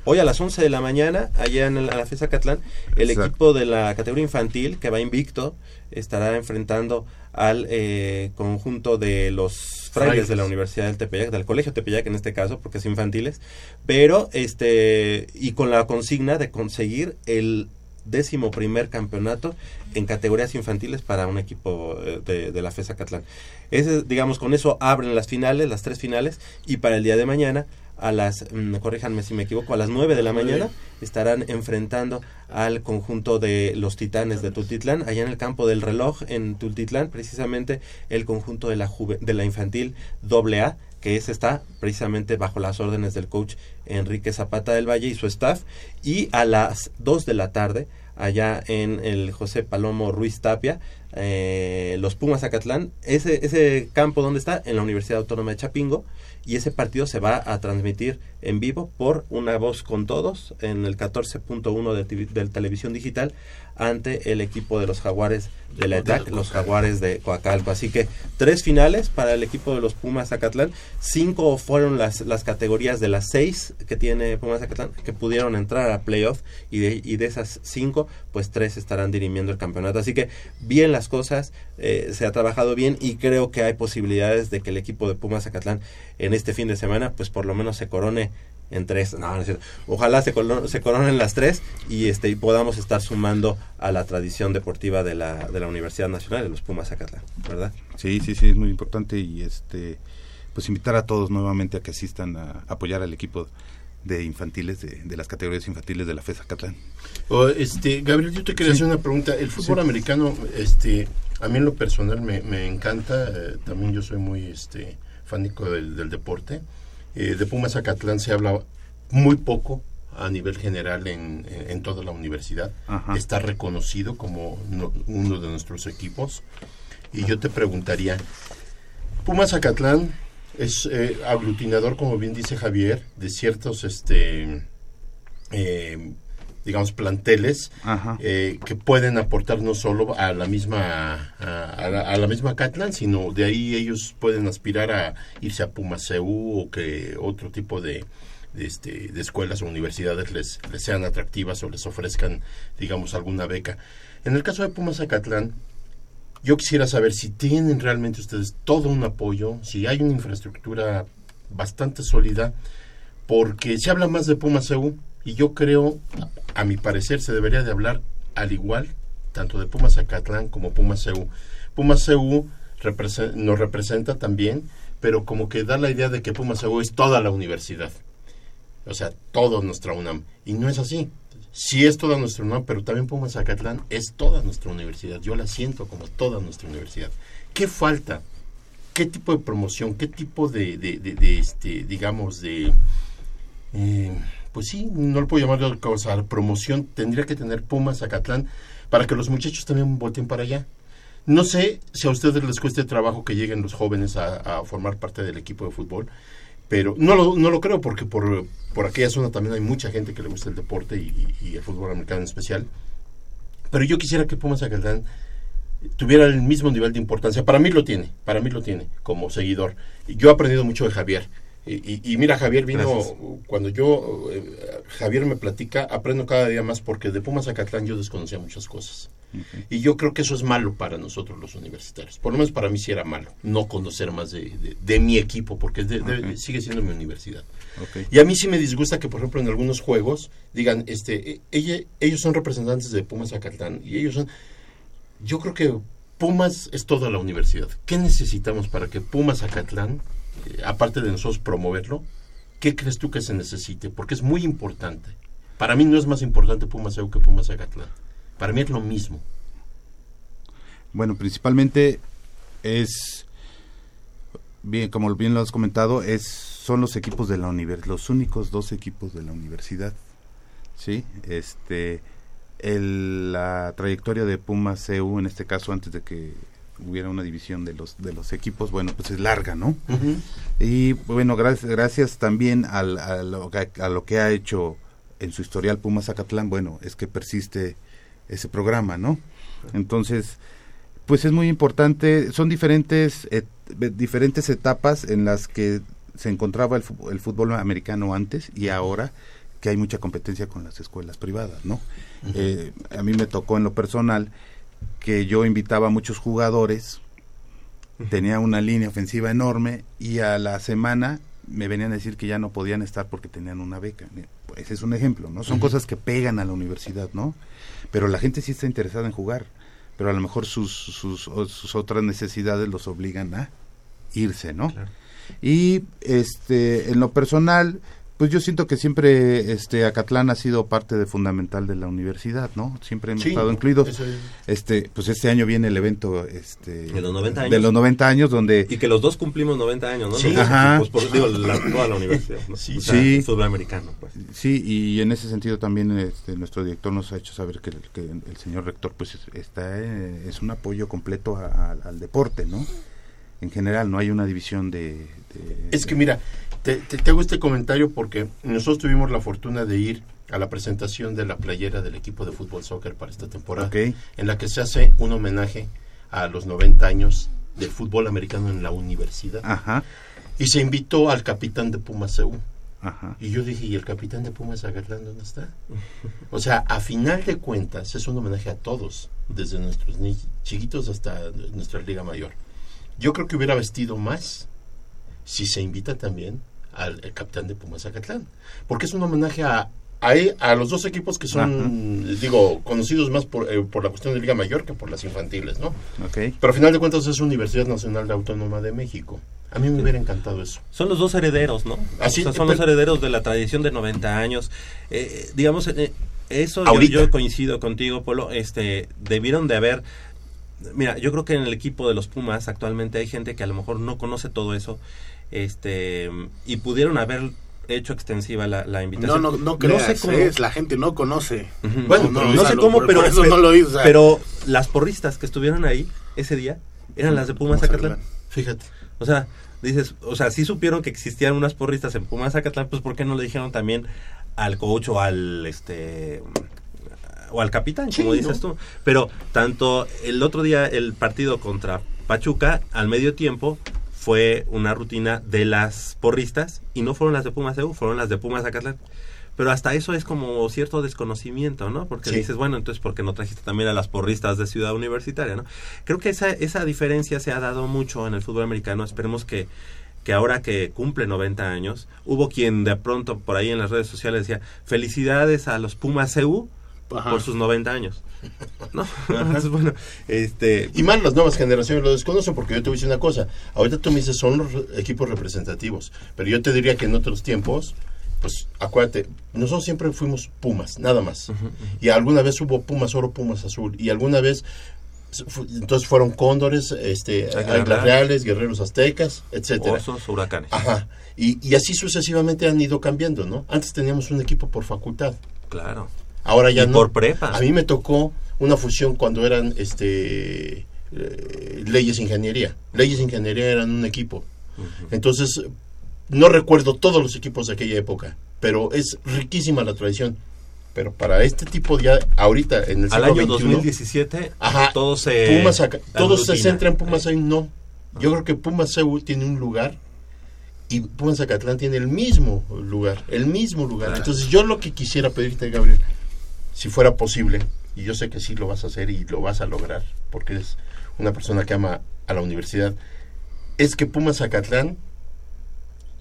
Hoy a las 11 de la mañana, allá en la FESA Catlán, el Exacto. equipo de la categoría infantil, que va invicto, estará enfrentando al eh, conjunto de los frailes Frailes. de la Universidad del Tepeyac, del Colegio Tepeyac en este caso, porque es infantiles, pero este y con la consigna de conseguir el décimo primer campeonato en categorías infantiles para un equipo eh, de, de la FESA Catlán. Ese, digamos, con eso abren las finales, las tres finales, y para el día de mañana, a las, mm, corríjanme si me equivoco, a las 9 de la mañana, estarán enfrentando al conjunto de los titanes de Tultitlán, allá en el campo del reloj en Tultitlán, precisamente el conjunto de la, juve- de la infantil AA, que ese está precisamente bajo las órdenes del coach Enrique Zapata del Valle y su staff, y a las 2 de la tarde, allá en el José Palomo Ruiz Tapia, eh, los Pumas Acatlán, ese, ese campo donde está, en la Universidad Autónoma de Chapingo, y ese partido se va a transmitir en vivo por Una Voz con Todos en el 14.1 de, de televisión digital ante el equipo de los Jaguares de la ETAC, los Jaguares de Coacalco. Así que tres finales para el equipo de los Pumas Zacatlán. Cinco fueron las, las categorías de las seis que tiene Pumas Zacatlán que pudieron entrar a playoff y de, y de esas cinco, pues tres estarán dirimiendo el campeonato. Así que bien las cosas, eh, se ha trabajado bien y creo que hay posibilidades de que el equipo de Pumas Zacatlán en este fin de semana, pues por lo menos se corone en tres. No, no es cierto. Ojalá se, colo- se coronen las tres y este y podamos estar sumando a la tradición deportiva de la, de la Universidad Nacional de los Pumas Zacatlán, ¿verdad? Sí, sí, sí, es muy importante y este pues invitar a todos nuevamente a que asistan a apoyar al equipo de infantiles, de, de las categorías infantiles de la FES Acatlán. O, este, Gabriel, yo te quería hacer una pregunta. El fútbol Sí. americano, este, a mí en lo personal me, me encanta. eh, también yo soy muy este, fánico del, del deporte. Eh, de Pumas Acatlán se habla muy poco a nivel general en, en- toda la universidad. Ajá. Está reconocido como no- uno de nuestros equipos. Y yo te preguntaría, Pumas Acatlán es eh, aglutinador, como bien dice Javier, de ciertos, este, eh, digamos, planteles eh, que pueden aportar no solo a la misma a, a la, a la misma Catlán, sino de ahí ellos pueden aspirar a irse a Pumas CU o que otro tipo de, de, este, de escuelas o universidades les, les sean atractivas o les ofrezcan, digamos, alguna beca. En el caso de Pumas Acatlán, yo quisiera saber si tienen realmente ustedes todo un apoyo, si hay una infraestructura bastante sólida, porque se habla más de Pumas EU y yo creo, a mi parecer, se debería de hablar al igual, tanto de Pumas Acatlán como Pumas EU. Pumas represe- nos representa también, pero como que da la idea de que Pumas EU es toda la universidad, o sea, toda nuestra UNAM, y no es así. Sí es toda nuestra UNAM, pero también Pumas Acatlán es toda nuestra universidad. Yo la siento como toda nuestra universidad. ¿Qué falta? ¿Qué tipo de promoción? ¿Qué tipo de, este, digamos, de... eh, pues sí, no lo puedo llamar de otra cosa, promoción tendría que tener Pumas Acatlán para que los muchachos también voten para allá. No sé si a ustedes les cueste trabajo que lleguen los jóvenes a, formar parte del equipo de fútbol, pero no lo, no lo creo porque por, por aquella zona también hay mucha gente que le gusta el deporte y, el fútbol americano en especial. Pero yo quisiera que Pumas Acatlán tuviera el mismo nivel de importancia. Para mí lo tiene, para mí lo tiene como seguidor. Yo he aprendido mucho de Javier. Y, y- mira, Javier vino, Gracias. cuando yo, eh, Javier me platica, aprendo cada día más porque de Pumas Acatlán yo desconocía muchas cosas. Y yo creo que eso es malo para nosotros los universitarios. Por lo menos para mí sí era malo, no conocer más de, de- de mi equipo, porque de- sigue siendo mi universidad. Y a mí sí me disgusta que, por ejemplo, en algunos juegos digan, este, e- ella- ellos son representantes de Pumas Acatlán y ellos son... Yo creo que Pumas es toda la universidad. ¿Qué necesitamos para que Pumas Acatlán, aparte de nosotros promoverlo, qué crees tú que se necesite? Porque es muy importante. Para mí no es más importante Pumas que Pumas Acatlán. Para mí es lo mismo. Bueno, principalmente es bien, como bien lo has comentado, es son los equipos de la universidad, los únicos dos equipos de la universidad, sí, este, el- la trayectoria de Pumas CU en este caso antes de que hubiera una división de los de los equipos, bueno, pues es larga, ¿no? Y bueno, gracias, gracias también al- a, lo, que- a lo que ha hecho en su historial Pumas Zacatlán, bueno, es que persiste ese programa, ¿no? Entonces, pues es muy importante, son diferentes, et- diferentes etapas en las que se encontraba el fútbol americano antes y ahora que hay mucha competencia con las escuelas privadas, ¿no? Eh, a mí me tocó en lo personal que yo invitaba a muchos jugadores, tenía una línea ofensiva enorme y a la semana me venían a decir que ya no podían estar porque tenían una beca. Ese es un ejemplo, ¿no? Son cosas que pegan a la universidad, ¿no? Pero la gente sí está interesada en jugar, pero a lo mejor sus, sus otras necesidades los obligan a irse, ¿no? Y este, en lo personal, pues yo siento que siempre este Acatlán ha sido parte de fundamental de la universidad, ¿no? Siempre hemos Sí, estado incluidos. es. Este, pues este año viene el evento este De los 90 años. de los 90 años donde Y que los dos cumplimos 90 años, ¿no? Sí. Los Ajá. equipos, por- digo, la- toda la universidad. ¿no? Sí, O sea, sí. el fútbol americano, pues. Sí, y en ese sentido también este, nuestro director nos ha hecho saber que, el- que el señor rector pues es- está eh, es un apoyo completo a- a- al deporte, ¿no? En general no hay una división de, de- Es que mira, te, te, te hago este comentario porque nosotros tuvimos la fortuna de ir a la presentación de la playera del equipo de fútbol soccer para esta temporada, en la que se hace un homenaje a los 90 años del fútbol americano en la universidad. Ajá. Y se invitó al capitán de Pumas. Ajá. Y yo dije, ¿y el capitán de Pumas Agarlán dónde está? O sea, a final de cuentas es un homenaje a todos, desde nuestros ni chiquitos hasta nuestra liga mayor. Yo creo que hubiera vestido más si se invita también al el capitán de Pumas Acatlán, porque es un homenaje a, a, a los dos equipos que son, digo, conocidos más por, eh, por la cuestión de Liga Mayor que por las infantiles, ¿no? Ok. Pero a final de cuentas es Universidad Nacional de Autónoma de México. A mí me hubiera encantado eso. Son los dos herederos, ¿no? Así, o sea, son pero- los herederos de la tradición de 90 años. Eh, digamos, eh, eso yo, yo coincido contigo, Polo. Este, debieron de haber. Mira, yo creo que en el equipo de los Pumas actualmente hay gente que a lo mejor no conoce todo eso, este, y pudieron haber hecho extensiva la, la No, invitación. no, no creas, sé cómo. es, la gente no conoce. Bueno, no, pero no sé cómo, por- pero, por eso pe- no lo hizo, o sea. pero las porristas que estuvieron ahí ese día eran las de Pumas Zacatlán. Fíjate. O sea, dices, o sea, sí supieron que existían unas porristas en Pumas Zacatlán, pues ¿por qué no le dijeron también al coach o al este o al capitán, como dices ¿no? tú? Pero tanto el otro día el partido contra Pachuca al medio tiempo fue una rutina de las porristas y no fueron las de Pumas EU, fueron las de Pumas Zacatlán. Pero hasta eso es como cierto desconocimiento, ¿no? Porque Sí. dices, bueno, entonces, ¿por qué no trajiste también a las porristas de Ciudad Universitaria, no? Creo que esa, esa diferencia se ha dado mucho en el fútbol americano. Esperemos que, que ahora que cumple 90 años, hubo quien de pronto por ahí en las redes sociales decía, felicidades a los Pumas CU Ajá. por sus 90 años. ¿No? Entonces, bueno, este... Y más las nuevas generaciones lo desconocen porque yo te voy a decir una cosa. Ahorita tú me dices son los equipos representativos, pero yo te diría que en otros tiempos, pues acuérdate, nosotros siempre fuimos Pumas, nada más. Y alguna vez hubo Pumas oro, Pumas azul. Y alguna vez, entonces fueron cóndores, este, Águilas reales, guerreros aztecas, etcétera. Osos, huracanes. Ajá. Y, y así sucesivamente han ido cambiando, ¿no? Antes teníamos un equipo por facultad. Claro. Ahora ya Y no. por prepa. A mí me tocó una fusión cuando eran este eh, leyes ingeniería. Leyes ingeniería eran un equipo. Entonces, no recuerdo todos los equipos de aquella época, pero es riquísima la tradición. Pero para este tipo ya ahorita en el Al año XXI, 2017, Ajá, todo se... Pumas acá- todo se centra en Pumas Seúl, no. Yo creo que Pumas Seúl tiene un lugar y Pumas Zacatlán tiene el mismo lugar, el mismo lugar. Claro. Entonces yo lo que quisiera pedirte, Gabriel, si fuera posible, y yo sé que sí lo vas a hacer y lo vas a lograr, porque eres una persona que ama a la universidad, es que Pumas Zacatlán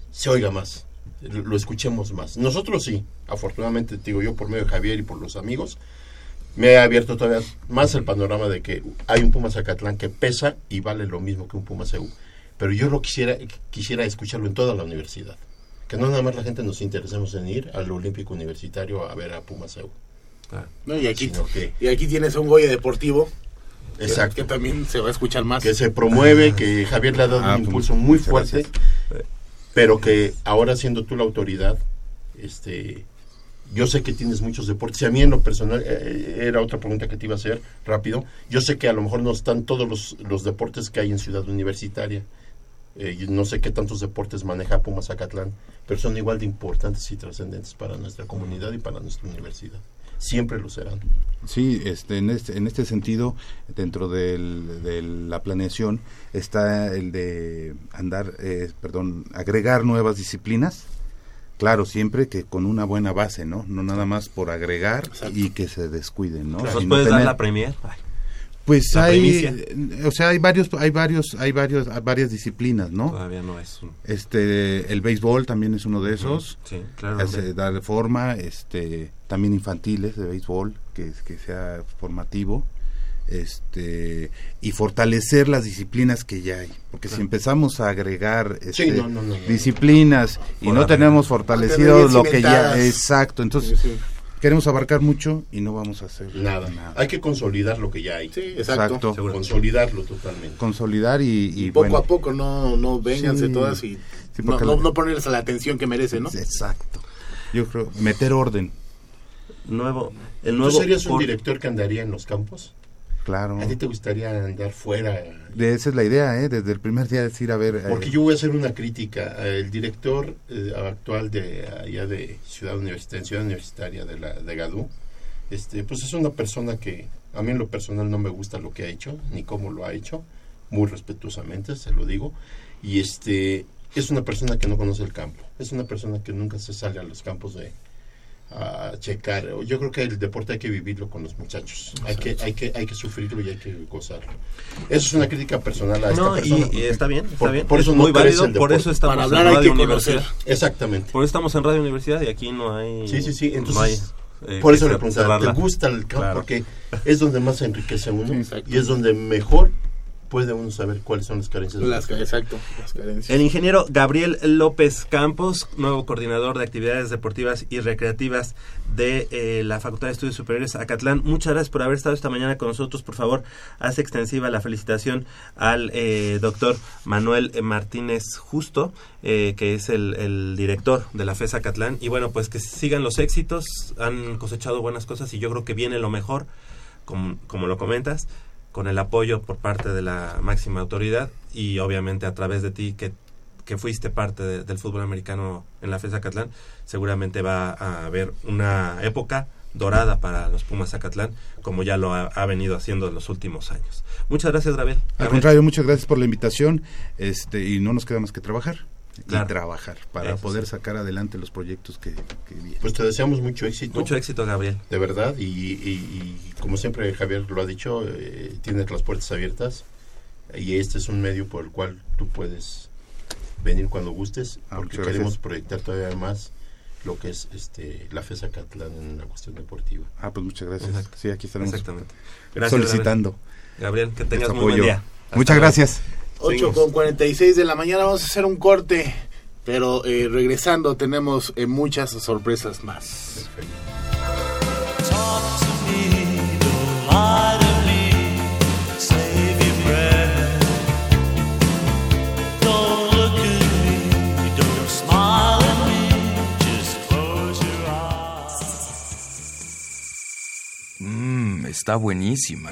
se oiga más, lo escuchemos más. Nosotros sí, afortunadamente, te digo yo, por medio de Javier y por los amigos, me ha abierto todavía más el panorama de que hay un Pumas Zacatlán que pesa y vale lo mismo que un Pumas EU. Pero yo lo quisiera, quisiera escucharlo en toda la universidad. Que no nada más la gente nos interesemos en ir al Olímpico Universitario a ver a Pumas No, y aquí, Sino que, y aquí tienes un Goya deportivo. que- Exacto. Que, también se va a escuchar más. que se promueve, que Javier le ha dado Ah, un pues, impulso muy fuerte, gracias. pero que ahora siendo tú la autoridad, este, yo sé que tienes muchos deportes. Y a mí en lo personal, eh, era otra pregunta que te iba a hacer rápido. Yo sé que a lo mejor no están todos los, los deportes que hay en Ciudad Universitaria. Eh, no sé qué tantos deportes maneja Pumas Zacatlán, pero son igual de importantes y trascendentes para nuestra comunidad y para nuestra universidad. Siempre lo serán. Sí, este, en, este, en este sentido, dentro del- de la planeación está el de andar, eh, perdón, agregar nuevas disciplinas. Claro, siempre que con una buena base, ¿no? No nada más por agregar y que se descuiden, ¿no? ¿Nos Sino puedes dar tener- la premier? Ay. Pues la hay, primicia? o sea, hay varios, hay varios, hay varios, hay varias disciplinas, ¿no? Todavía no es un... Este, el béisbol también es uno de esos. Sí, claro. Hace- darle forma, este, también infantiles de béisbol, que, que sea formativo, este, y fortalecer las disciplinas que ya hay, porque si empezamos a agregar este, no, no, no, no. disciplinas y no tenemos fortalecido lo que ya, exacto, entonces Sí, sí. Queremos abarcar mucho y no vamos a hacer Nada. Hay que consolidar lo que ya hay. exacto. Seguro. Consolidarlo totalmente. consolidar y, y poco bueno, a poco, no, no vénganse Sí. todas y Sí, no, no, la- no ponerles la atención que merece, ¿no? Exacto. Yo creo meter orden. Nuevo, el ¿Tú nuevo serías un por- director que andaría en los campos? Claro. ¿A ti te gustaría andar fuera? De esa es la idea, ¿eh? Desde el primer día decir, a ver... eh, Porque yo voy a hacer una crítica. El director eh, actual de allá de Ciudad Universitaria, Ciudad Universitaria de la de Gadú, este, pues es una persona que a mí en lo personal no me gusta lo que ha hecho ni cómo lo ha hecho, muy respetuosamente se lo digo. Y este es una persona que no conoce el campo, es una persona que nunca se sale a los campos de a checar. Yo creo que el deporte hay que vivirlo con los muchachos, hay que hay que hay que sufrirlo y hay que gozarlo. Eso es una crítica personal a esta No, y- persona. y está bien, está Por- bien. Por Es eso muy no válido, por eso estamos Para hablar en hay Radio que conocer. Universidad. Exactamente. Por eso estamos en Radio Universidad y aquí no hay... Sí, sí, sí. no Entonces, hay, eh, por eso le preguntaba, ¿te gusta el campo? Claro. Porque es donde más se enriquece uno y es donde mejor puede uno saber cuáles son las carencias. de Las, exacto, las carencias. El ingeniero Gabriel López Campos, nuevo coordinador de actividades deportivas y recreativas de eh, la Facultad de Estudios Superiores Acatlán. Muchas gracias por haber estado esta mañana con nosotros. Por favor, hace extensiva la felicitación al eh, doctor Manuel Martínez Justo, eh, que es el, el director de la FES Acatlán. Y bueno, pues que sigan los éxitos, han cosechado buenas cosas y yo creo que viene lo mejor, como, como lo comentas con el apoyo por parte de la máxima autoridad y obviamente a través de ti que, que fuiste parte de- del fútbol americano en la FES Acatlán, seguramente va a haber una época dorada para los Pumas Acatlán, como ya lo ha, venido haciendo en los últimos años. Muchas gracias, Gabriel. Al contrario, muchas gracias por la invitación este y no nos queda más que trabajar. Claro. Y trabajar para Eso poder sí. sacar adelante los proyectos que, que vienen. Pues te deseamos mucho éxito. Mucho éxito, Gabriel. De verdad, y, y- y como siempre Javier lo ha dicho, eh, tienes las puertas abiertas y este es un medio por el cual tú puedes venir cuando gustes, Ah, porque queremos proyectar todavía más lo que es este la FESA Catlán en la cuestión deportiva. Ah, pues muchas gracias. Exacto. Sí, aquí estaremos Exactamente. Gracias, solicitando. Gabriel, que tengas este muy buen apoyo. día. Hasta Muchas luego. gracias. 8 con 46 de la mañana vamos a hacer un corte, pero eh, regresando tenemos eh, muchas sorpresas más. Talk to me, don't lie to me. Save your breath. Don't look at me, don't smile at me. Just close your eyes. Mmm, está buenísima.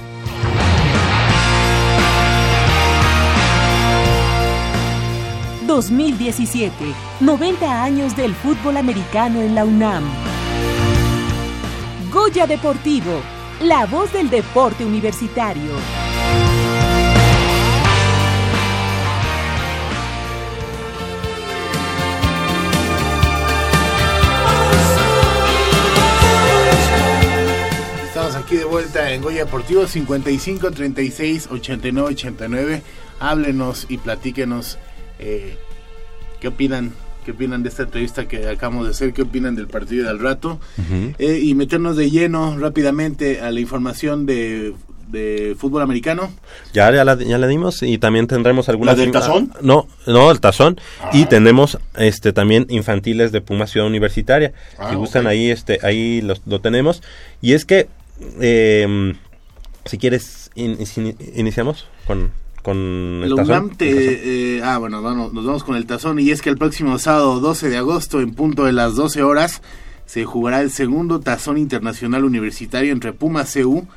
...2017... ...90 años del fútbol americano en la UNAM. Goya Deportivo... ...la voz del deporte universitario. Estamos aquí de vuelta en Goya Deportivo 55 36 89 89. Háblenos y platíquenos eh, qué opinan, qué opinan de esta entrevista que acabamos de hacer, qué opinan del partido del rato Eh, y meternos de lleno rápidamente a la información de, de fútbol americano. Ya, ya, la, ya la dimos y también tendremos algunas... ¿La del tazón? No, no, el tazón. Ah. Y tenemos este también infantiles de Puma Ciudad Universitaria. Ah, si gustan ok. ahí, este, ahí los- lo tenemos. Y es que, eh, si quieres, in- in- iniciamos con, con el La tazón. Te- eh, ah, bueno, nos vamos con el tazón y es que el próximo sábado 12 de agosto en punto de las 12 horas se jugará el segundo tazón internacional universitario entre Puma CU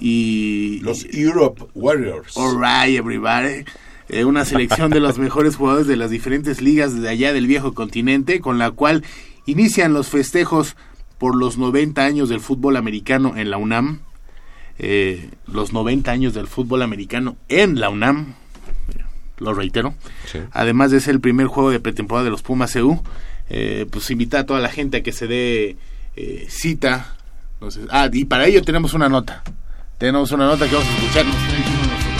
y Los Europe Warriors. Alright, everybody. Eh, una selección de los mejores jugadores de las diferentes ligas de allá del viejo continente, con la cual inician los festejos por los 90 años del fútbol americano en la UNAM. Eh, los 90 años del fútbol americano en la UNAM. eh, Lo reitero. Además de ser el primer juego de pretemporada de los Pumas EU, eh, pues invita a toda la gente a que se dé eh, cita. Entonces, ah, y para ello tenemos una nota. Tenemos una nota que vamos a escuchar. Nos está diciendo nuestro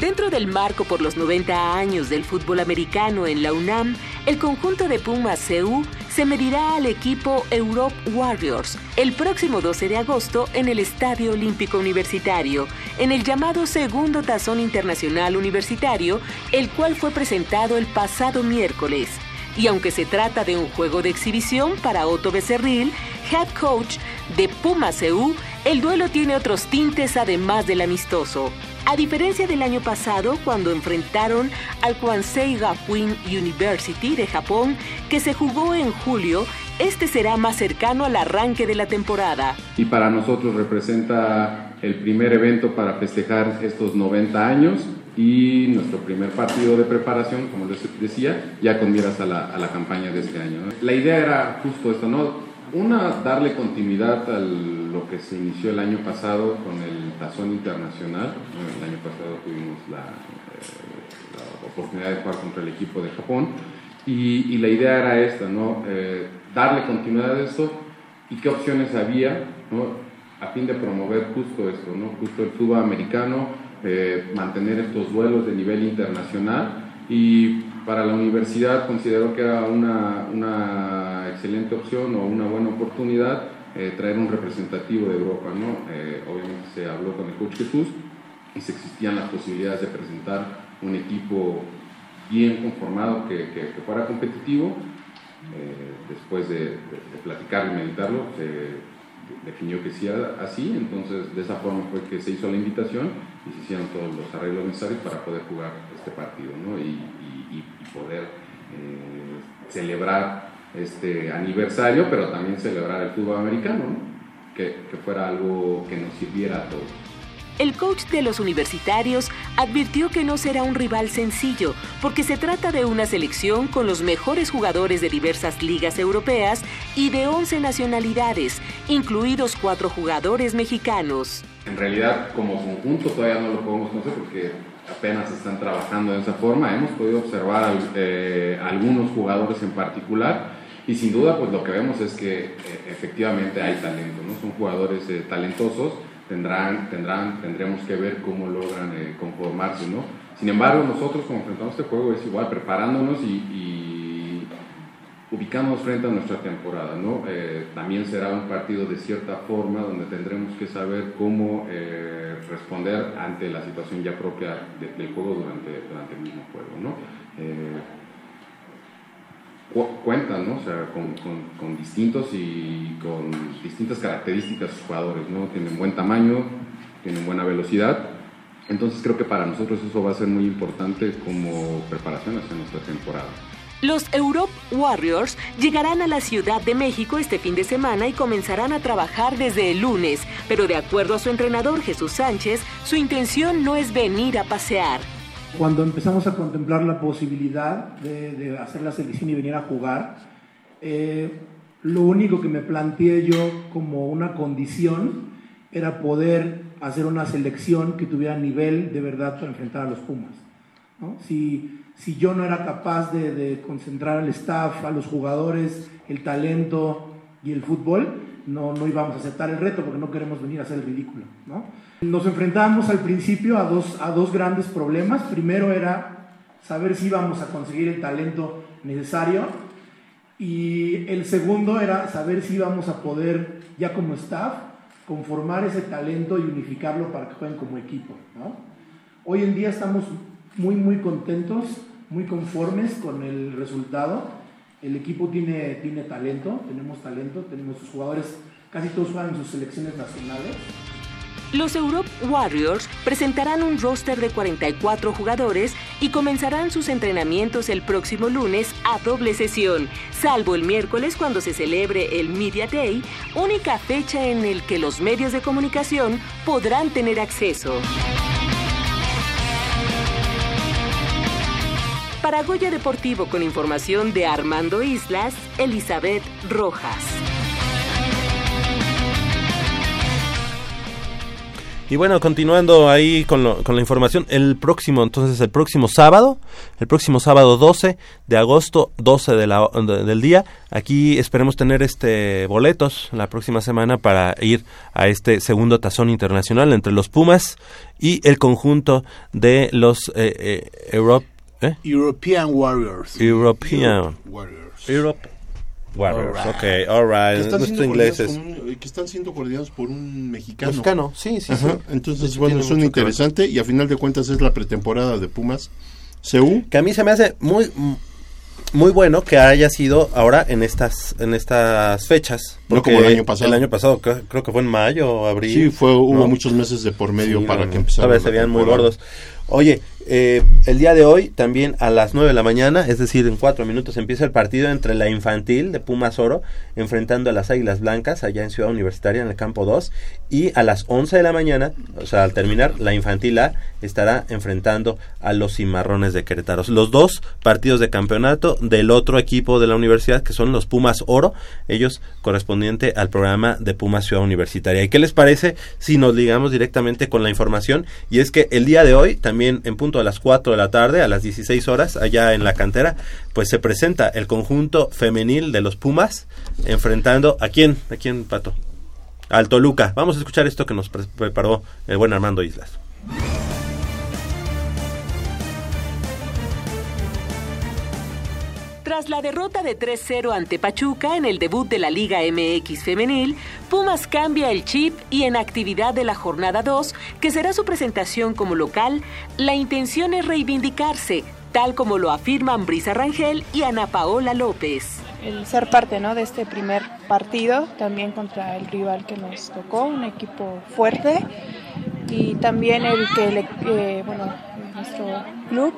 Dentro del marco por los 90 años del fútbol americano en la UNAM, el conjunto de Pumas CU se medirá al equipo Europe Warriors el próximo 12 de agosto en el Estadio Olímpico Universitario, en el llamado Segundo Tazón Internacional Universitario, el cual fue presentado el pasado miércoles. Y aunque se trata de un juego de exhibición para Otto Becerril, head coach de Pumas CU, el duelo tiene otros tintes además del amistoso. A diferencia del año pasado, cuando enfrentaron al Kwansei Gakuin University de Japón, que se jugó en julio, este será más cercano al arranque de la temporada. y para nosotros representa el primer evento para festejar estos 90 años y nuestro primer partido de preparación, como les decía, ya con miras a la, a la campaña de este año. La idea era justo esto, ¿no? Una, darle continuidad a lo que se inició el año pasado con el Tazón Internacional. El año pasado tuvimos la, eh, la oportunidad de jugar contra el equipo de Japón y, y la idea era esta, ¿no? Eh, darle continuidad a esto y qué opciones había, ¿no? A fin de promover justo esto, ¿no? Justo el fútbol americano, eh, mantener estos duelos de nivel internacional y para la universidad consideró que era una, una excelente opción o una buena oportunidad eh, traer un representativo de Europa, ¿no? Eh, obviamente se habló con el coach Jesús y se existían las posibilidades de presentar un equipo bien conformado que, que- que fuera competitivo. Eh, después de, de- de platicarlo y meditarlo, se definió que sí así, entonces de esa forma fue que se hizo la invitación y se hicieron todos los arreglos necesarios para poder jugar este partido ¿no? y, y- y- y poder eh, celebrar este aniversario, pero también celebrar el fútbol americano, ¿no? que, que fuera algo que nos sirviera a todos. El coach de los universitarios advirtió que no será un rival sencillo, porque se trata de una selección con los mejores jugadores de diversas ligas europeas y de 11 nacionalidades, incluidos cuatro jugadores mexicanos. En realidad, como conjunto todavía no lo podemos conocer porque apenas están trabajando de esa forma. Hemos podido observar eh, algunos jugadores en particular y sin duda, pues lo que vemos es que eh, efectivamente hay talento, ¿no? Son jugadores eh, talentosos, tendrán, tendrán, tendremos que ver cómo logran eh, conformarse, ¿no? Sin embargo, nosotros como enfrentamos este juego es igual, preparándonos y, y ubicándonos frente a nuestra temporada, ¿no? Eh, también será un partido de cierta forma donde tendremos que saber cómo eh, responder ante la situación ya propia de- del juego durante, durante el mismo juego, ¿no? Eh, cu- cuentan, ¿no? Con- con distintos y con distintas características sus jugadores, ¿no? Tienen buen tamaño, tienen buena velocidad. Entonces creo que para nosotros eso va a ser muy importante como preparación hacia nuestra temporada. Los Europe Warriors llegarán a la Ciudad de México este fin de semana y comenzarán a trabajar desde el lunes, pero de acuerdo a su entrenador Jesús Sánchez, su intención no es venir a pasear. Cuando empezamos a contemplar la posibilidad de, hacer la selección y venir a jugar, eh, lo único que me planteé yo como una condición era poder hacer una selección que tuviera nivel de verdad para enfrentar a los Pumas. ¿no? Si, si yo no era capaz de, de concentrar al staff, a los jugadores, el talento y el fútbol, no, no íbamos a aceptar el reto porque no queremos venir a hacer el ridículo. ¿no? Nos enfrentábamos al principio a dos, a dos grandes problemas. Primero era saber si íbamos a conseguir el talento necesario y el segundo era saber si íbamos a poder, ya como staff, conformar ese talento y unificarlo para que jueguen como equipo. ¿no? Hoy en día estamos muy, muy contentos, muy conformes con el resultado. El equipo tiene, tiene talento, tenemos talento, tenemos sus jugadores, casi todos juegan en sus selecciones nacionales. Los Europe Warriors presentarán un roster de 44 jugadores y comenzarán sus entrenamientos el próximo lunes a doble sesión, salvo el miércoles cuando se celebre el Media Day, única fecha en el que los medios de comunicación podrán tener acceso. Para Goya Deportivo con información de Armando Islas, Elizabeth Rojas. Y bueno, continuando ahí con, lo- con la información, el próximo, entonces el próximo sábado, el próximo sábado 12 de agosto, 12 de la, de- del día, aquí esperemos tener este boletos la próxima semana para ir a este segundo tazón internacional entre los Pumas y el conjunto de los eh, eh, Europe, ¿eh? European Warriors. European Warriors. Europe Warriors. Alright. Ok, alright. Nuestro inglés es... un- que están siendo coordinados por un mexicano. Mexicano, sí, sí, sí. Entonces, bueno, que ver. interesante y a final de cuentas es la pretemporada de Pumas. CU. que a mí se me hace muy muy bueno que haya sido ahora en estas en estas fechas No como el año pasado. el año pasado creo, creo que fue en mayo o abril Sí, fue, hubo ¿no? muchos meses de por medio Sí, para no, que empezara. todavía la se veían muy gordos oye eh, el día de hoy también a las 9 de la mañana es decir en cuatro minutos empieza el partido entre la infantil de Pumas Oro enfrentando a las Águilas Blancas allá en Ciudad Universitaria en el campo 2 y a las 11 de la mañana o sea al terminar la infantil A estará enfrentando a los cimarrones de Querétaro. Los dos partidos de campeonato del otro equipo de la universidad que son los Pumas Oro ellos correspondiente al programa de Pumas Ciudad Universitaria. Y qué les parece si nos ligamos directamente con la información y es que el día de hoy también en punto a las 4 de la tarde a las 16 horas allá en la cantera pues se presenta el conjunto femenil de los Pumas enfrentando a quién a quién Pato al Toluca. Vamos a escuchar esto que nos pre- preparó el buen Armando Islas Tras la derrota de 3-0 ante Pachuca en el debut de la Liga MX femenil, Pumas cambia el chip y en actividad de la jornada 2, que será su presentación como local, la intención es reivindicarse, tal como lo afirman Brisa Rangel y Ana Paola López. el ser parte ¿no? de este primer partido, también contra el rival que nos tocó, un equipo fuerte, y también el que le- eh, bueno, nuestro club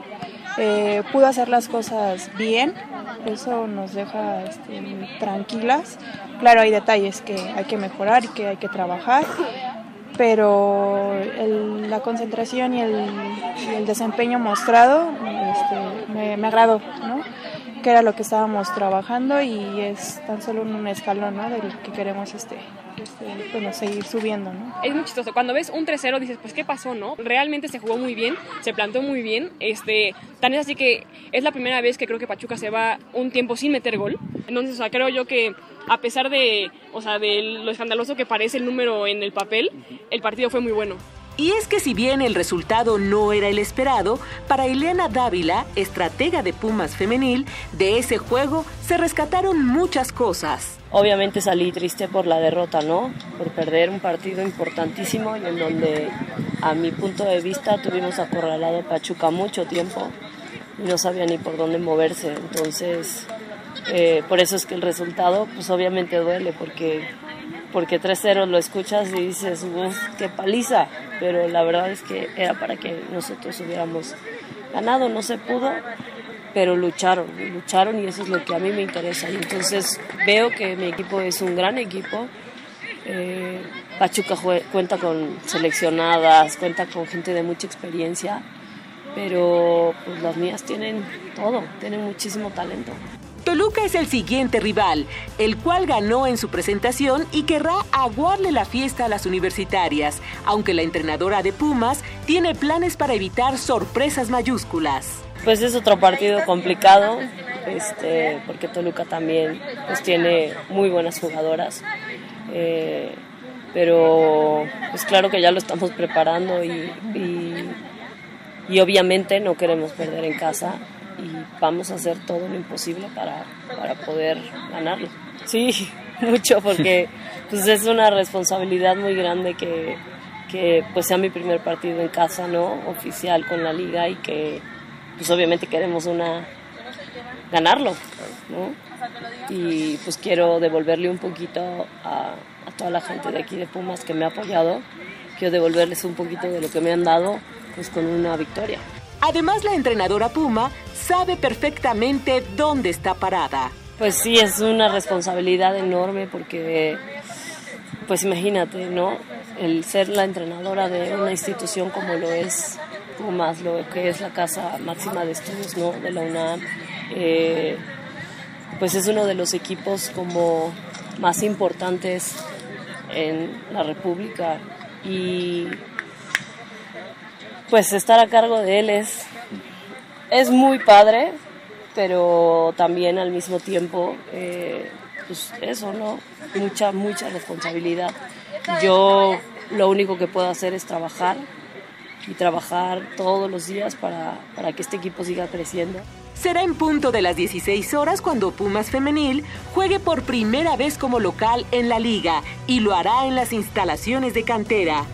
eh, pudo hacer las cosas bien, eso nos deja este, tranquilas. Claro, hay detalles que hay que mejorar y que hay que trabajar, pero el- la concentración y el, desempeño mostrado este, me, me agradó, ¿no? Era lo que estábamos trabajando y es tan solo un escalón ¿no? del que queremos este, este, bueno, seguir subiendo. Es muy chistoso. Cuando ves un 3-0 dices, pues, ¿qué pasó, no? Realmente se jugó muy bien, se plantó muy bien. Este, tan es así que es la primera vez que creo que Pachuca se va un tiempo sin meter gol. Entonces, creo yo que a pesar de, o sea, de lo escandaloso que parece el número en el papel, el partido fue muy bueno. Y es que si bien el resultado no era el esperado, para Eliana Dávila, estratega de Pumas femenil, de ese juego se rescataron muchas cosas. Obviamente salí triste por la derrota, ¿no? Por perder un partido importantísimo y en donde, a mi punto de vista, tuvimos acorralado a Pachuca mucho tiempo y no sabía ni por dónde moverse. Entonces, eh, por eso es que el resultado, pues obviamente duele, porque, porque 3-0 lo escuchas y dices, uff, qué paliza. Pero la verdad es que era para que nosotros hubiéramos ganado, no se pudo pero lucharon, lucharon y eso es lo que a mí me interesa. Y entonces veo que mi equipo es un gran equipo. Eh, Pachuca cuenta con seleccionadas, cuenta con gente de mucha experiencia, pero pues las mías tienen todo, tienen muchísimo talento. Toluca es el siguiente rival, el cual ganó en su presentación y querrá aguarle la fiesta a las universitarias, aunque la entrenadora de Pumas tiene planes para evitar sorpresas mayúsculas. Pues es otro partido complicado, este, porque Toluca también pues, tiene muy buenas jugadoras. Eh, pero pues claro que ya lo estamos preparando y, y, y obviamente no queremos perder en casa y vamos a hacer todo lo imposible para, para poder ganarlo. Sí, mucho porque pues es una responsabilidad muy grande que, que pues sea mi primer partido en casa, ¿no? Oficial con la liga y que pues obviamente queremos una ganarlo, ¿no? Y pues quiero devolverle un poquito a, a toda la gente de aquí de Pumas que me ha apoyado, quiero devolverles un poquito de lo que me han dado pues con una victoria. Además, la entrenadora Puma sabe perfectamente dónde está parada. Pues sí, es una responsabilidad enorme porque, pues imagínate, ¿no? El ser la entrenadora de una institución como lo es Pumas, lo que es la casa máxima de estudios ¿no? de la UNAM, eh, pues es uno de los equipos como más importantes en la República y pues estar a cargo de él es, es muy padre, pero también al mismo tiempo, eh, pues eso, ¿no? Mucha, mucha responsabilidad. Yo lo único que puedo hacer es trabajar y trabajar todos los días para, para que este equipo siga creciendo. Será en punto de las 16 horas cuando Pumas Femenil juegue por primera vez como local en la liga y lo hará en las instalaciones de cantera.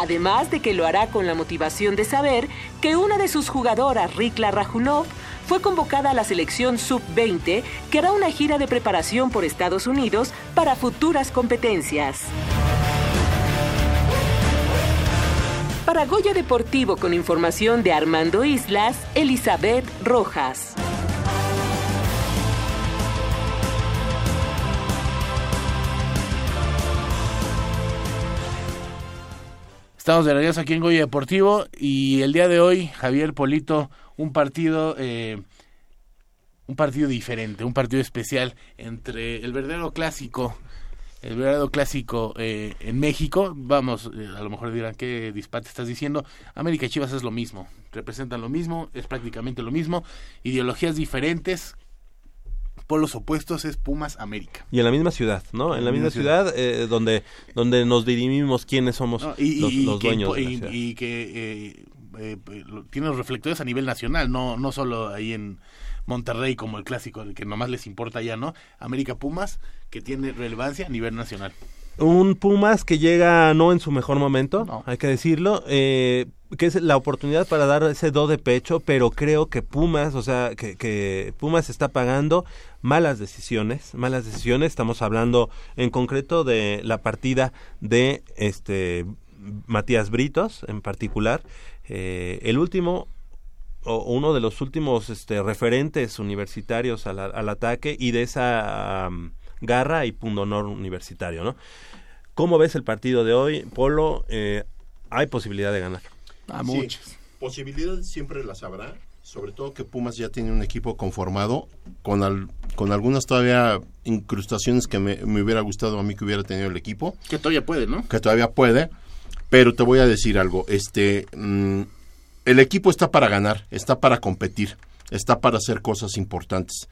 Además de que lo hará con la motivación de saber que una de sus jugadoras, Rikla Rajunov, fue convocada a la selección sub-20 que hará una gira de preparación por Estados Unidos para futuras competencias. Para Goya Deportivo con información de Armando Islas, Elizabeth Rojas. Estamos de regreso aquí en Goya Deportivo y el día de hoy, Javier Polito, un partido, eh, un partido diferente, un partido especial entre el verdadero clásico, el verdadero clásico eh, en México. Vamos, eh, a lo mejor dirán qué dispate estás diciendo. América y Chivas es lo mismo, representan lo mismo, es prácticamente lo mismo, ideologías diferentes. Polos opuestos es Pumas América. Y en la misma ciudad, ¿no? En la misma ciudad, eh, donde donde nos dirimimos quiénes somos No, y, los, y los que, dueños de la y- ciudad. y que eh, eh, tiene los reflectores a nivel nacional, no no solo ahí en Monterrey como el clásico, el que nomás les importa ya, ¿no? América Pumas, que tiene relevancia a nivel nacional. Un Pumas que llega no en su mejor momento, hay que decirlo, eh, que es la oportunidad para dar ese do de pecho, pero creo que Pumas, o sea, que, que Pumas está pagando malas decisiones, malas decisiones, estamos hablando en concreto de la partida de este Matías Britos en particular, eh, el último o uno de los últimos este, referentes universitarios al, al ataque y de esa am, garra y pundonor universitario, ¿no? ¿Cómo ves el partido de hoy, Polo? Eh, hay posibilidad de ganar. Sí, Posibilidades siempre las habrá, sobre todo que Pumas ya tiene un equipo conformado con, al- con algunas todavía incrustaciones que me, me hubiera gustado a mí que hubiera tenido el equipo. Que todavía puede, ¿no? Que todavía puede, pero te voy a decir algo, este, mm, el equipo está para ganar, está para competir, está para hacer cosas importantes.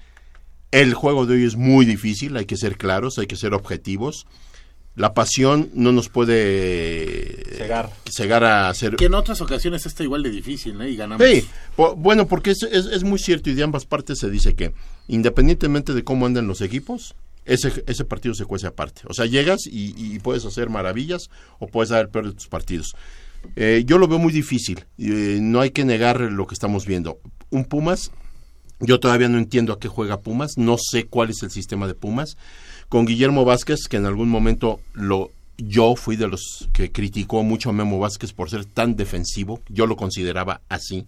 El juego de hoy es muy difícil, hay que ser claros, hay que ser objetivos. La pasión no nos puede cegar, cegar a hacer Que en otras ocasiones está igual de difícil, ¿eh? Y ganamos. Sí, po- bueno, porque es, es, es muy cierto y de ambas partes se dice que independientemente de cómo andan los equipos, ese, ese partido se cuece aparte. O sea, llegas y, y puedes hacer maravillas o puedes dar el peor de tus partidos. Eh, yo lo veo muy difícil, eh, no hay que negar lo que estamos viendo. Un Pumas, yo todavía no entiendo a qué juega Pumas, no sé cuál es el sistema de Pumas. Con Guillermo Vázquez, que en algún momento lo yo fui de los que criticó mucho a Memo Vázquez por ser tan defensivo, yo lo consideraba así,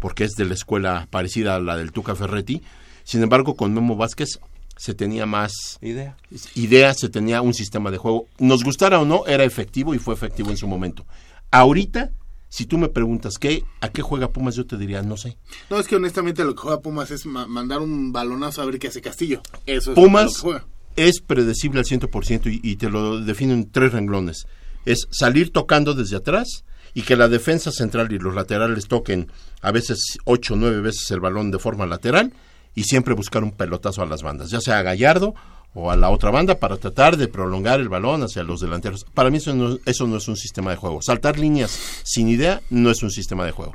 porque es de la escuela parecida a la del Tuca Ferretti. Sin embargo, con Memo Vázquez se tenía más idea. idea, se tenía un sistema de juego. Nos gustara o no, era efectivo y fue efectivo en su momento. Ahorita, si tú me preguntas qué, a qué juega Pumas, yo te diría, no sé. No, es que honestamente lo que juega Pumas es ma- mandar un balonazo a ver qué hace Castillo. Eso es lo Pumas que juega. Es predecible al 100% y, y te lo defino en tres renglones. Es salir tocando desde atrás y que la defensa central y los laterales toquen a veces 8 o 9 veces el balón de forma lateral y siempre buscar un pelotazo a las bandas, ya sea a Gallardo o a la otra banda para tratar de prolongar el balón hacia los delanteros. Para mí eso no, eso no es un sistema de juego. Saltar líneas sin idea no es un sistema de juego.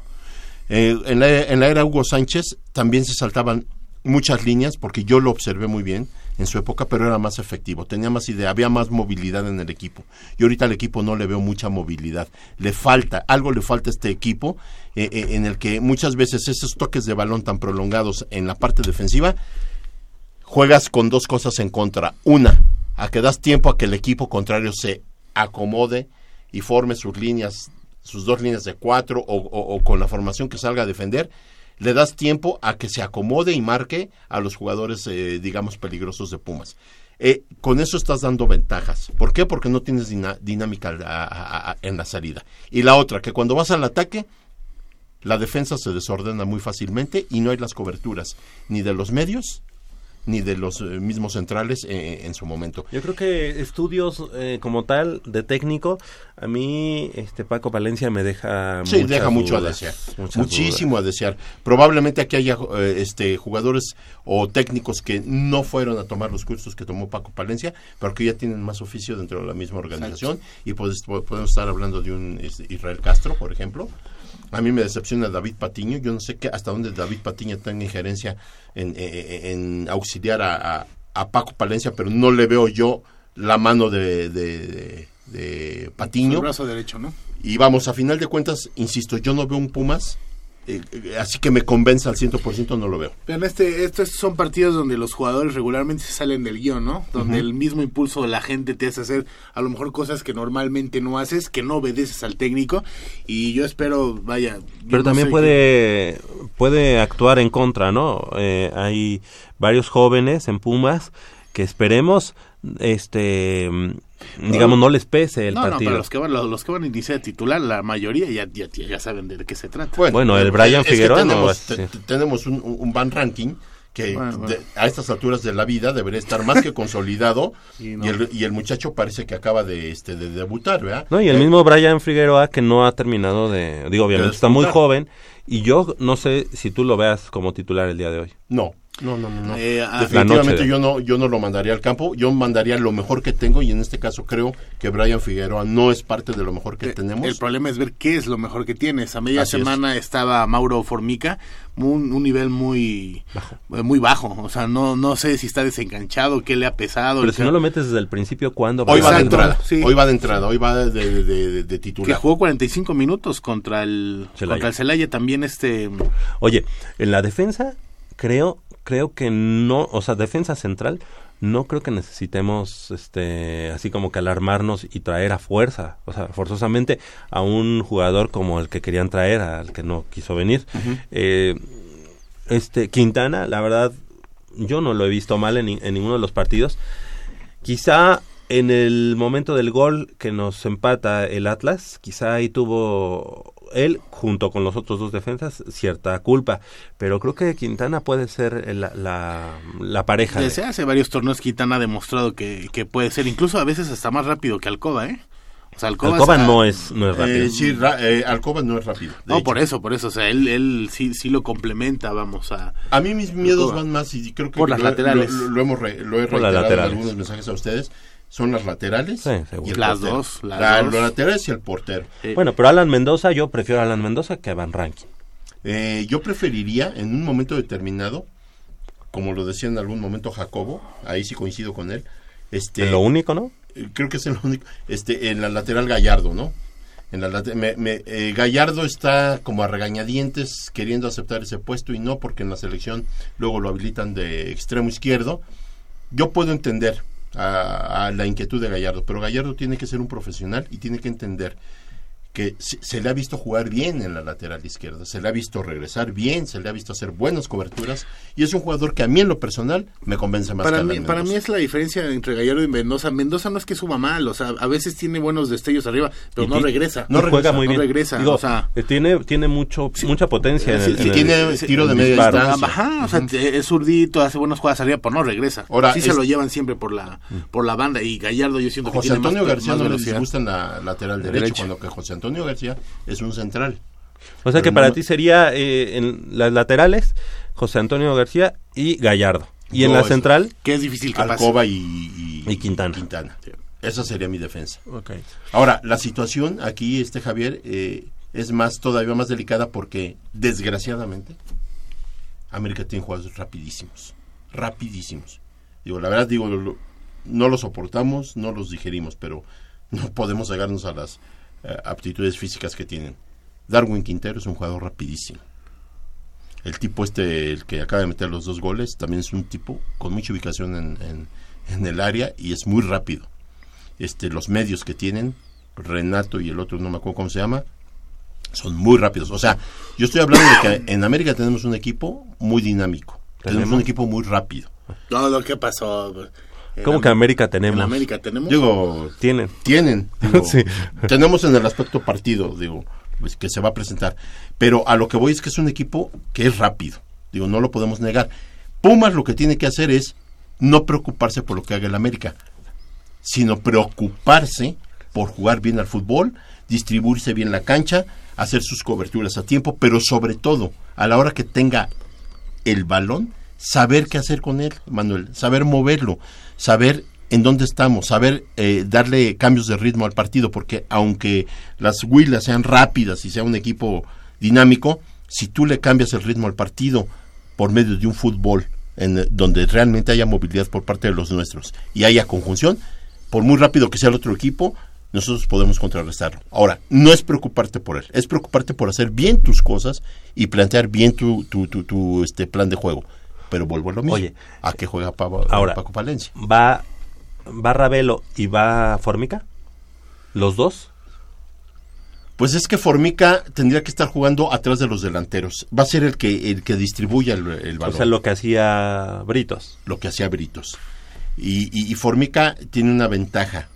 Eh, en, la, en la era Hugo Sánchez también se saltaban muchas líneas porque yo lo observé muy bien en su época, pero era más efectivo, tenía más idea, había más movilidad en el equipo. Y ahorita al equipo no le veo mucha movilidad. Le falta, algo le falta a este equipo eh, eh, en el que muchas veces esos toques de balón tan prolongados en la parte defensiva juegas con dos cosas en contra. Una, a que das tiempo a que el equipo contrario se acomode y forme sus líneas, sus dos líneas de cuatro o, con la formación que salga a defender. Le das tiempo a que se acomode y marque a los jugadores, eh, digamos, peligrosos de Pumas. Eh, con eso estás dando ventajas. ¿Por qué? Porque no tienes dinámica en la salida. Y la otra, que cuando vas al ataque, la defensa se desordena muy fácilmente y no hay las coberturas ni de los medios ni de los eh, mismos centrales eh, en su momento. Yo creo que estudios eh, como tal de técnico, a mí este Paco Palencia me deja Sí, deja mucho a desear. Muchísimo a desear. Probablemente aquí haya eh, este, jugadores o técnicos que no fueron a tomar los cursos que tomó Paco Palencia, pero que ya tienen más oficio dentro de la misma organización. Y pues, po- podemos estar hablando de un este, Israel Castro, por ejemplo. A mí me decepciona David Patiño. Yo no sé qué, hasta dónde David Patiño tenga injerencia en, eh, en auxiliar a, a- a Paco Palencia, pero no le veo yo la mano de, de, de- de Patiño. El brazo derecho, ¿no? Y vamos, a final de cuentas, insisto, yo no veo un Pumas, eh, así que me convenza al 100%, no lo veo. Vean, este, estos son partidos donde los jugadores regularmente se salen del guion, ¿no? Donde el mismo impulso de la gente te hace hacer a lo mejor cosas que normalmente no haces, que no obedeces al técnico. Y yo espero, vaya. yo Pero no también puede, puede actuar en contra, ¿no? Eh, hay varios jóvenes en Pumas que esperemos, este, digamos, no les pese el no, no, partido. para los que, van, los, los que van a iniciar titular, la mayoría ya, ya, ya saben de qué se trata. Bueno, el Brian Figueroa no tenemos, tenemos un, un- ranking que Bueno, bueno. de- a estas alturas de la vida debería estar más que consolidado Y y, no. el, y el muchacho parece que acaba de, este, de debutar, ¿verdad? No, y el Eh, mismo Brian Figueroa que no ha terminado de, digo, obviamente De está muy joven y yo no sé si tú lo veas como titular el día de hoy. No, no, no, no. no. Eh, ah, Definitivamente de- yo no, yo no lo mandaría al campo, yo mandaría lo mejor que tengo y en este caso creo que Brian Figueroa no es parte de lo mejor que tenemos. El problema es ver qué es lo mejor que tienes. A media Así es. semana estaba Mauro Formica, un, un nivel muy bajo. muy bajo. O sea, no, no sé si está desenganchado, qué le ha pesado. Pero si no lo metes desde el principio, ¿cuándo? Hoy va de entrada, sí. hoy va de entrada, hoy va de, de- de- de que titular. jugó 45 minutos contra el Celaya. contra el Celaya también este Oye, en la defensa creo creo que no, o sea, defensa central no creo que necesitemos este así como que alarmarnos y traer a fuerza, o sea, forzosamente a un jugador como el que querían traer, al que no quiso venir. Eh, este Quintana, la verdad yo no lo he visto mal en ninguno de los partidos. Quizá en el momento del gol que nos empata el Atlas, quizá ahí tuvo él, junto con los otros dos defensas, cierta culpa. Pero creo que Quintana puede ser la, la, la pareja. de- desde hace varios torneos Quintana ha demostrado que, que puede ser incluso a veces hasta más rápido que Alcoba, ¿eh? O sea, Alcoba, Alcoba es- no es, no es rápido. Eh, sí, ra- eh, Alcoba no es rápido. No, hecho. por eso, por eso, o sea, él, él sí, sí lo complementa, vamos a... A mí mis miedos Alcoba. van más y creo que Por las lo, laterales. lo- lo hemos re- lo he Por las reiterado en algunos mensajes a ustedes. Son las laterales Sí, seguro. y el Las dos, las La- dos. Los laterales y el portero. Bueno, pero Alan Mendoza, yo prefiero a Alan Mendoza que a Van Rankin. Eh, yo preferiría en un momento determinado, como lo decía en algún momento Jacobo, ahí sí coincido con él. Este, Es lo único, ¿no? eh, creo que es el único. Este, en la lateral Gallardo, ¿no? En la me- me- eh, Gallardo está como a regañadientes queriendo aceptar ese puesto y no porque en la selección luego lo habilitan de extremo izquierdo. Yo puedo entender a, a la inquietud de Gallardo, pero Gallardo tiene que ser un profesional y tiene que entender que se, le ha visto jugar bien en la lateral izquierda, se le ha visto regresar bien, se le ha visto hacer buenas coberturas y es un jugador que a mí en lo personal me convence más Para que mí, para mí Mendoza. es la diferencia entre Gallardo y Mendoza. Mendoza no es que suba mal, o sea, a veces tiene buenos destellos arriba, pero no regresa. No juega muy no bien. regresa, Digo, o sea... eh, tiene, tiene mucho, mucha potencia en Sí, el, sí, en el- tiene tiro de media disparo. distancia. Ajá, o sea, es zurdito, hace buenas jugadas arriba, pero no regresa. Ahora, sí se lo llevan siempre por la por la banda y Gallardo yo siento que José tiene Antonio más, García más no le disgusta en la lateral derecho, Derecha. cuando que José Antonio García es un central. O sea que para no- ti sería eh, en las laterales José Antonio García y Gallardo. Y en la central, Que es difícil que pase. Alcoba y, y, Y Quintana. Esa sería mi defensa. Ahora, la situación aquí, este Javier, eh, es más todavía más delicada porque, desgraciadamente, América tiene jugadores rapidísimos. Rapidísimos. Digo, la verdad, digo, lo- no los soportamos, no los digerimos, pero no podemos llegarnos a las aptitudes físicas que tienen. Darwin Quintero es un jugador rapidísimo. El tipo este, el que acaba de meter los dos goles, también es un tipo con mucha ubicación en, en- en el área y es muy rápido. Este, los medios que tienen, Renato y el otro, no me acuerdo cómo se llama, son muy rápidos. O sea, yo estoy hablando de que en América tenemos un equipo muy dinámico. Tenemos ¿Tenemos? un equipo muy rápido. No, no, ¿qué pasó? En ¿cómo que América tenemos? En América tenemos. Digo, Tienen. tienen. digo, Sí. Tenemos en el aspecto partido, digo. pues, que se va a presentar. Pero a lo que voy es que es un equipo que es rápido. Digo, no lo podemos negar. Pumas lo que tiene que hacer es no preocuparse por lo que haga el América, sino preocuparse por jugar bien al fútbol, distribuirse bien la cancha, hacer sus coberturas a tiempo, pero sobre todo, a la hora que tenga el balón, saber qué hacer con él, Manuel, saber moverlo, saber en dónde estamos, saber eh, darle cambios de ritmo al partido, porque aunque las Huilas sean rápidas y sea un equipo dinámico, si tú le cambias el ritmo al partido por medio de un fútbol en, donde realmente haya movilidad por parte de los nuestros y haya conjunción, por muy rápido que sea el otro equipo, nosotros podemos contrarrestarlo. Ahora, no es preocuparte por él, es preocuparte por hacer bien tus cosas y plantear bien tu, tu, tu, tu, este plan de juego. Pero vuelvo a lo mismo. Oye, ¿a qué juega Pavo- Ahora, Paco Palencia? ¿Va, ¿Va Ravelo y va Formica? ¿Los dos? Pues es que Formica tendría que estar jugando atrás de los delanteros. Va a ser el que el que distribuya el, el O balón. sea, lo que hacía Britos. Lo que hacía Britos. Y, y- y Formica tiene una ventaja.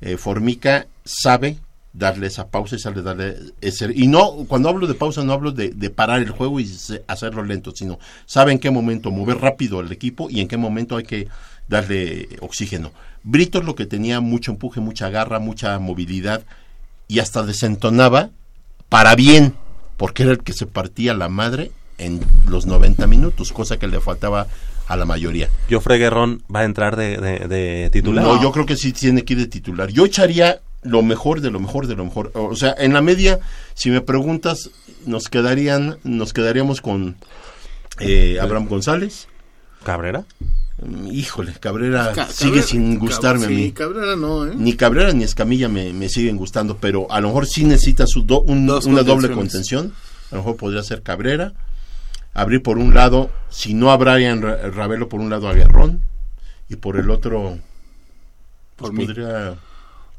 Eh, Formica sabe darle esa pausa y sabe darle ese... Y no, cuando hablo de pausa no hablo de, de parar el juego y se- hacerlo lento, sino sabe en qué momento mover rápido al equipo y en qué momento hay que darle oxígeno. Britos lo que tenía mucho empuje, mucha garra, mucha movilidad y hasta desentonaba para bien, porque era el que se partía la madre en los 90 minutos, cosa que le faltaba a la mayoría. ¿Jofre Guerrón va a entrar de, de- de titular? No, yo creo que sí tiene que ir de titular. Yo echaría lo mejor de lo mejor de lo mejor. O sea, en la media, si me preguntas, nos quedarían, nos quedaríamos con eh, Abraham González. ¿Cabrera? Mm, Híjole, Cabrera Ca- sigue Cabrera- sin gustarme sí, a mí. Cabrera no, ¿eh? Ni Cabrera ni Escamilla me, me siguen gustando, pero a lo mejor sí necesita su do- un- Dos una doble contención. A lo mejor podría ser Cabrera. Abrir por un lado, si no a Brian Ra- Ravelo, por un lado a Guerrón. Y por el otro, pues Formi- podría...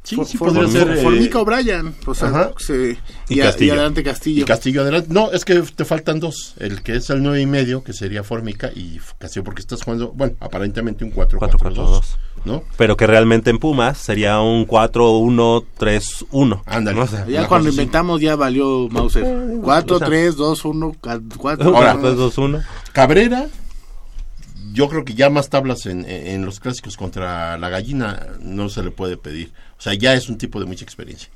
Sí, For- sí For- podría For- ser... eh, Formica o Brian. O sea, Ajá. se- Y y, a- Castillo. y adelante Castillo. Y Castillo adelante. No, es que te faltan dos. El que es el nueve y medio, que sería Formica, y Castillo, porque estás jugando, bueno, aparentemente un 4-4-2. ¿No? Pero que realmente en Pumas sería un 4-1-3-1. Ándale. ¿no? O sea, Ya cuando cosa así. inventamos ya valió Mauser. 4, o sea- 3, 2, 1, 4. Ahora, Pues 2-1. Cabrera, yo creo que ya más tablas en, en los clásicos contra la gallina no se le puede pedir. O sea, ya es un tipo de mucha experiencia.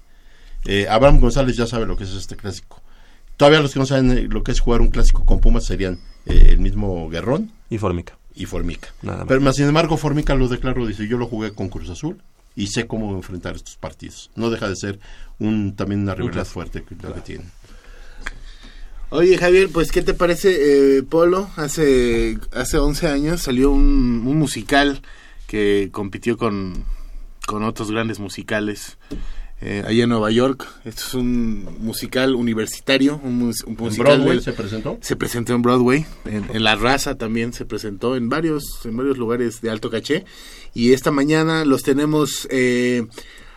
Eh, Abraham González ya sabe lo que es este clásico. Todavía los que no saben eh, lo que es jugar un clásico con Pumas serían eh, el mismo Guerrón Y Formica. y Formica. Nada más. Pero más sin embargo, Formica lo declaró, dice, yo lo jugué con Cruz Azul y sé cómo enfrentar estos partidos. No deja de ser un también una rivalidad fuerte que, la que tiene. Oye, Javier, pues, ¿qué te parece, eh, Polo? Hace, hace 11 años salió un, un musical que compitió con, con otros grandes musicales eh, allá en Nueva York. Esto es un musical universitario, un, mus- un musical Broadway del- se presentó? Se presentó en Broadway, en, en La Raza también se presentó, en varios, en varios lugares de alto caché. Y esta mañana los tenemos eh,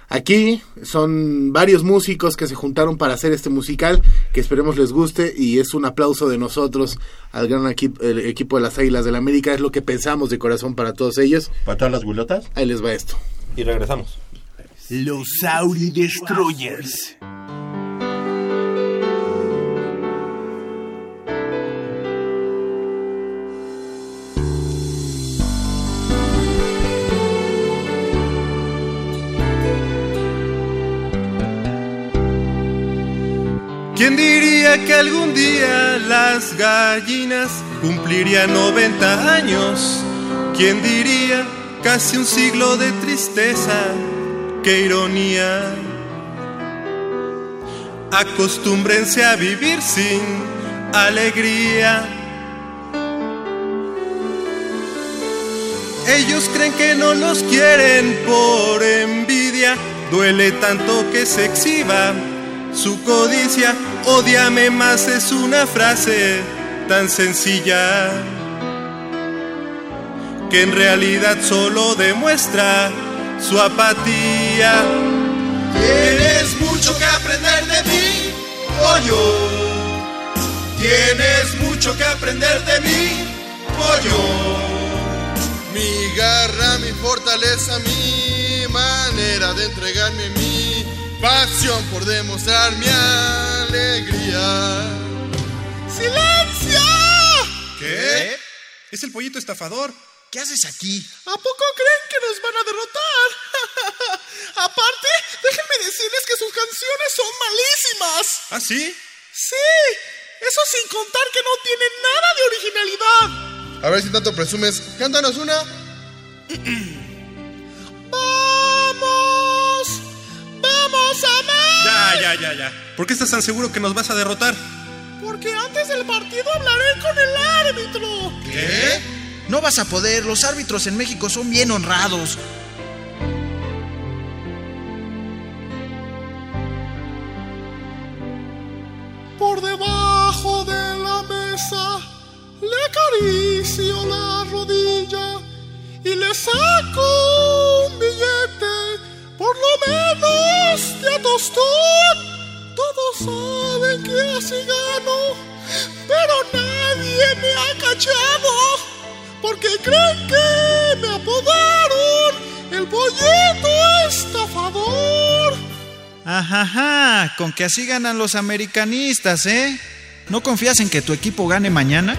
aquí. Son varios músicos que se juntaron para hacer este musical, que esperemos les guste. Y es un aplauso de nosotros al gran equipo, el equipo de las Águilas del la América. Es lo que pensamos de corazón para todos ellos. ¿Para todas las guilotas? Ahí les va esto. Y regresamos. Los Audi Destroyers. ¿Quién diría que algún día las gallinas cumplirían 90 años? ¿Quién diría casi un siglo de tristeza? ¡Qué ironía! Acostúmbrense a vivir sin alegría. Ellos creen que no los quieren por envidia. Duele tanto que se exhiba su codicia. Odiame más es una frase tan sencilla que en realidad solo demuestra su apatía. Tienes mucho que aprender de mí, pollo. Tienes mucho que aprender de mí, pollo. Mi garra, mi fortaleza, mi manera de entregarme mí. Pasión por demostrar mi alegría. ¡Silencio! ¿Qué? Es el pollito estafador. ¿Qué haces aquí? ¿A poco creen que nos van a derrotar? Aparte, déjenme decirles que sus canciones son malísimas. ¿Ah, sí? Sí, eso sin contar que no tienen nada de originalidad. A ver si tanto presumes. Cántanos una. Ya, ya, ya, ya. ¿Por qué estás tan seguro que nos vas a derrotar? Porque antes del partido hablaré con el árbitro. ¿Qué? No vas a poder, los árbitros en México son bien honrados. Por debajo de la mesa le acaricio la rodilla y le saco por lo menos de tostón. Todos saben que así gano, pero nadie me ha cachado, porque creen que me apodaron el pollito estafador. Ajaja, con que así ganan los americanistas, ¿eh? ¿No confías en que tu equipo gane mañana?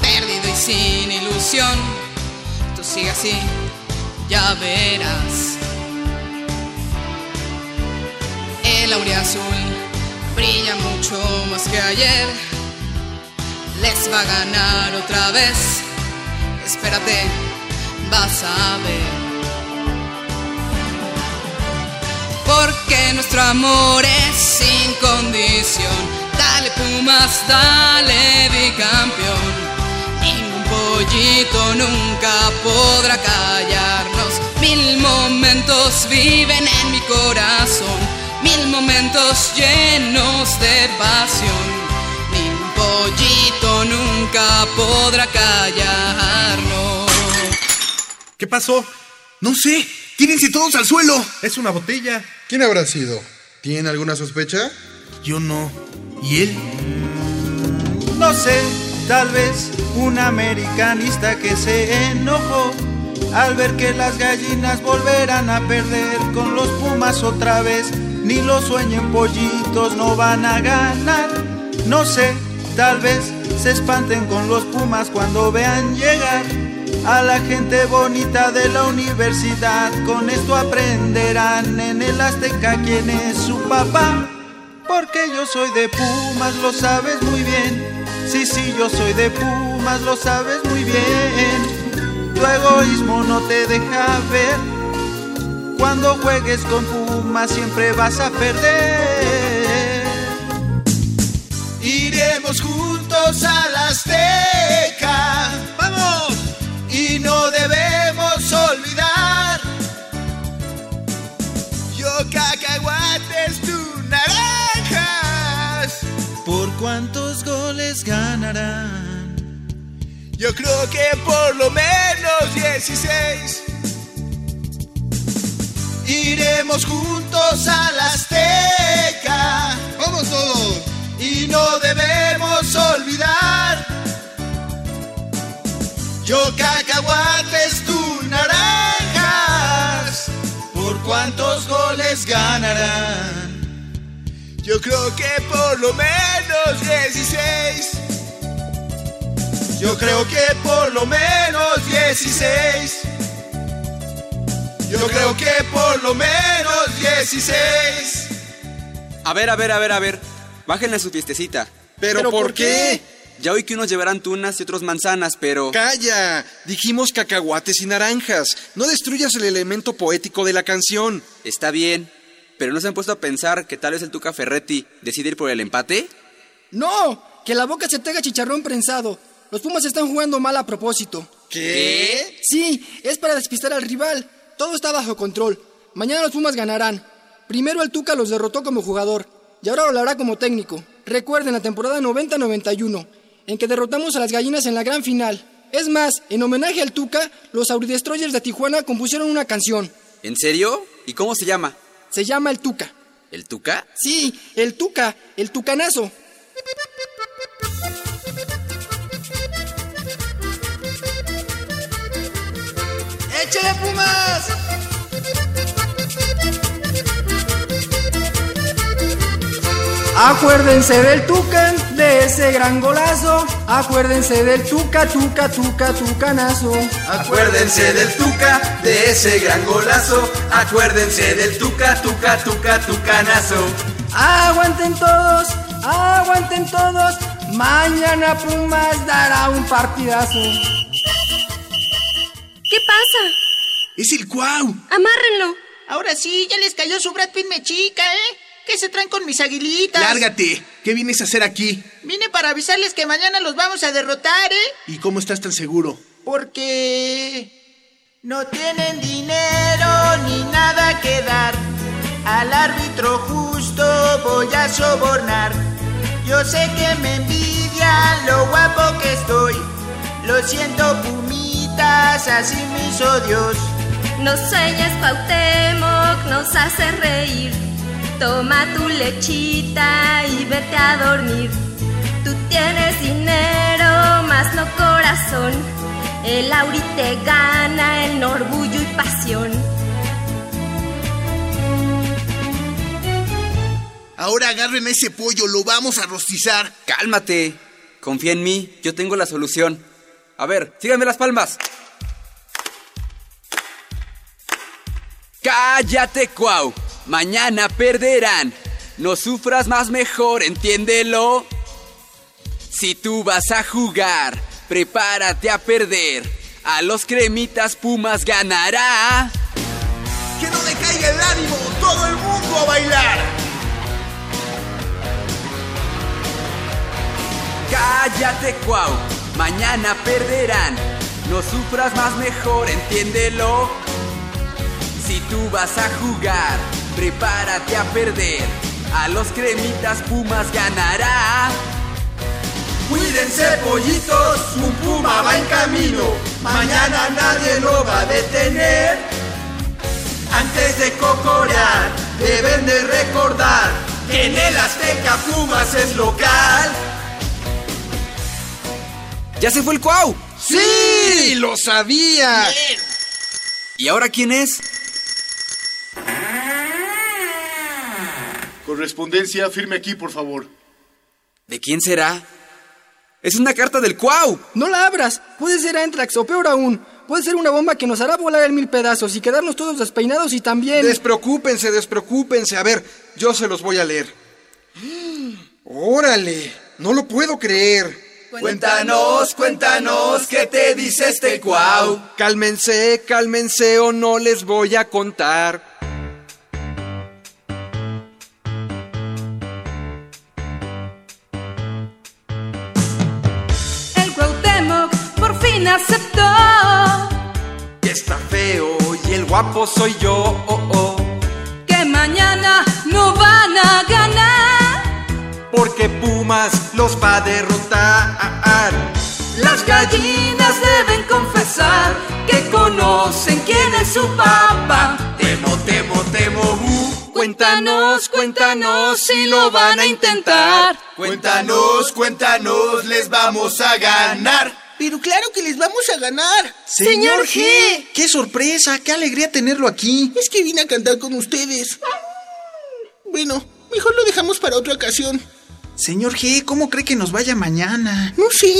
Perdido y sin ilusión. Tú sigue así, ya verás. El azul brilla mucho más que ayer. Les va a ganar otra vez. Espérate, vas a ver. Porque nuestro amor es sin condición. Dale Pumas, dale bicampeón. Ningún pollito nunca podrá callarnos. Mil momentos viven en mi corazón. Mil momentos llenos de pasión. Ningún pollito nunca podrá callarnos. ¿Qué pasó? No sé. Tírense todos al suelo. Es una botella. ¿Quién habrá sido? ¿Tiene alguna sospecha? Yo no. ¿Y él? No sé, tal vez un americanista que se enojó al ver que las gallinas volverán a perder con los Pumas otra vez. Ni lo sueñen pollitos, no van a ganar. No sé, tal vez se espanten con los Pumas cuando vean llegar a la gente bonita de la universidad. Con esto aprenderán en el Azteca quién es su papá. Porque yo soy de Pumas, lo sabes muy bien. Sí, sí, yo soy de Pumas, lo sabes muy bien. Tu egoísmo no te deja ver. Cuando juegues con Pumas siempre vas a perder. Iremos juntos a la Azteca. ¡Vamos! Y no debemos goles ganarán? Yo creo que por lo menos 16. Iremos juntos a la Azteca. ¡Vamos todos! Y no debemos olvidar. Yo cacahuates, tú naranjas. ¿Por cuántos goles ganarán? Yo creo que por lo menos 16. Yo creo que por lo menos 16. Yo creo que por lo menos 16. A ver, a ver, a ver, a ver. Bájenle su fiestecita. ¿Pero, ¿Pero por qué? Ya oí que unos llevarán tunas y otros manzanas, pero... ¡Calla! Dijimos cacahuates y naranjas. No destruyas el elemento poético de la canción. Está bien, pero ¿no se han puesto a pensar que tal vez el Tuca Ferretti decide ir por el empate? ¡No! Que la boca se te haga chicharrón prensado. Los Pumas están jugando mal a propósito. ¿Qué? Sí, es para despistar al rival. Todo está bajo control. Mañana los Pumas ganarán. Primero el Tuca los derrotó como jugador y ahora lo hará como técnico. Recuerden la temporada 90-91, en que derrotamos a las gallinas en la gran final. Es más, en homenaje al Tuca, los Audidestroyers de Tijuana compusieron una canción. ¿En serio? ¿Y cómo se llama? Se llama El Tuca. ¿El Tuca? Sí, el Tuca, el Tucanazo. ¡Échale Pumas! Acuérdense del Tuca, de ese gran golazo. Acuérdense del Tuca, Tuca, Tuca, Tucanazo. Acuérdense del Tuca, de ese gran golazo. Acuérdense del Tuca, Tuca, Tuca, Tucanazo. Aguanten todos, aguanten todos. Mañana Pumas dará un partidazo. ¿Qué pasa? Es el Cuau. Amárrenlo. Ahora sí, ya les cayó su Brad Pitt mechica, ¿eh? ¿Qué se traen con mis aguilitas? Lárgate. ¿Qué vienes a hacer aquí? Vine para avisarles que mañana los vamos a derrotar, ¿eh? ¿Y cómo estás tan seguro? Porque no tienen dinero ni nada que dar. Al árbitro justo voy a sobornar. Yo sé que me envidian lo guapo que estoy. Lo siento, pumitas, así me hizo Dios. Nos sueñas, Cuauhtémoc, nos hace reír. Toma tu lechita y vete a dormir. Tú tienes dinero, más no corazón. El Auri te gana en orgullo y pasión. Ahora agarren ese pollo, lo vamos a rostizar. Cálmate. Confía en mí, yo tengo la solución. A ver, síganme las palmas. Cállate, Cuau. Mañana perderán. No sufras más mejor, entiéndelo. Si tú vas a jugar, prepárate a perder. A los cremitas Pumas ganará. Que no decaiga el ánimo, todo el mundo a bailar. Cállate, Cuau. Mañana perderán. No sufras más mejor, entiéndelo. Si tú vas a jugar, prepárate a perder. A los cremitas Pumas ganará. Cuídense pollitos, un puma va en camino. Mañana nadie lo va a detener. Antes de cocorear, deben de recordar que en el Azteca Pumas es local. ¡Ya se fue el Cuau! ¡Sí! ¡Lo sabía! ¿Y ahora quién es? Correspondencia, firme aquí, por favor. ¿De quién será? ¡Es una carta del Cuau! No la abras. Puede ser Antrax o peor aún. Puede ser una bomba que nos hará volar en mil pedazos y quedarnos todos despeinados y también... Despreocúpense, despreocúpense. A ver, yo se los voy a leer. ¡Órale! No lo puedo creer. Cuéntanos, cuéntanos, ¿qué te dice este cuau? Cálmense, cálmense o no les voy a contar. Aceptó Y está feo y el guapo soy yo. Oh, oh. que mañana no van a ganar. Porque Pumas los va a derrotar. Las gallinas deben confesar que conocen quién es su papá. Temo, temo, temo, uh. Cuéntanos, cuéntanos si lo van a intentar. Cuéntanos, cuéntanos, les vamos a ganar. Pero claro que les vamos a ganar. Señor G. ¡Qué sorpresa! ¡Qué alegría tenerlo aquí! Es que vine a cantar con ustedes. Bueno, mejor lo dejamos para otra ocasión. Señor G, ¿cómo cree que nos vaya mañana? No sé,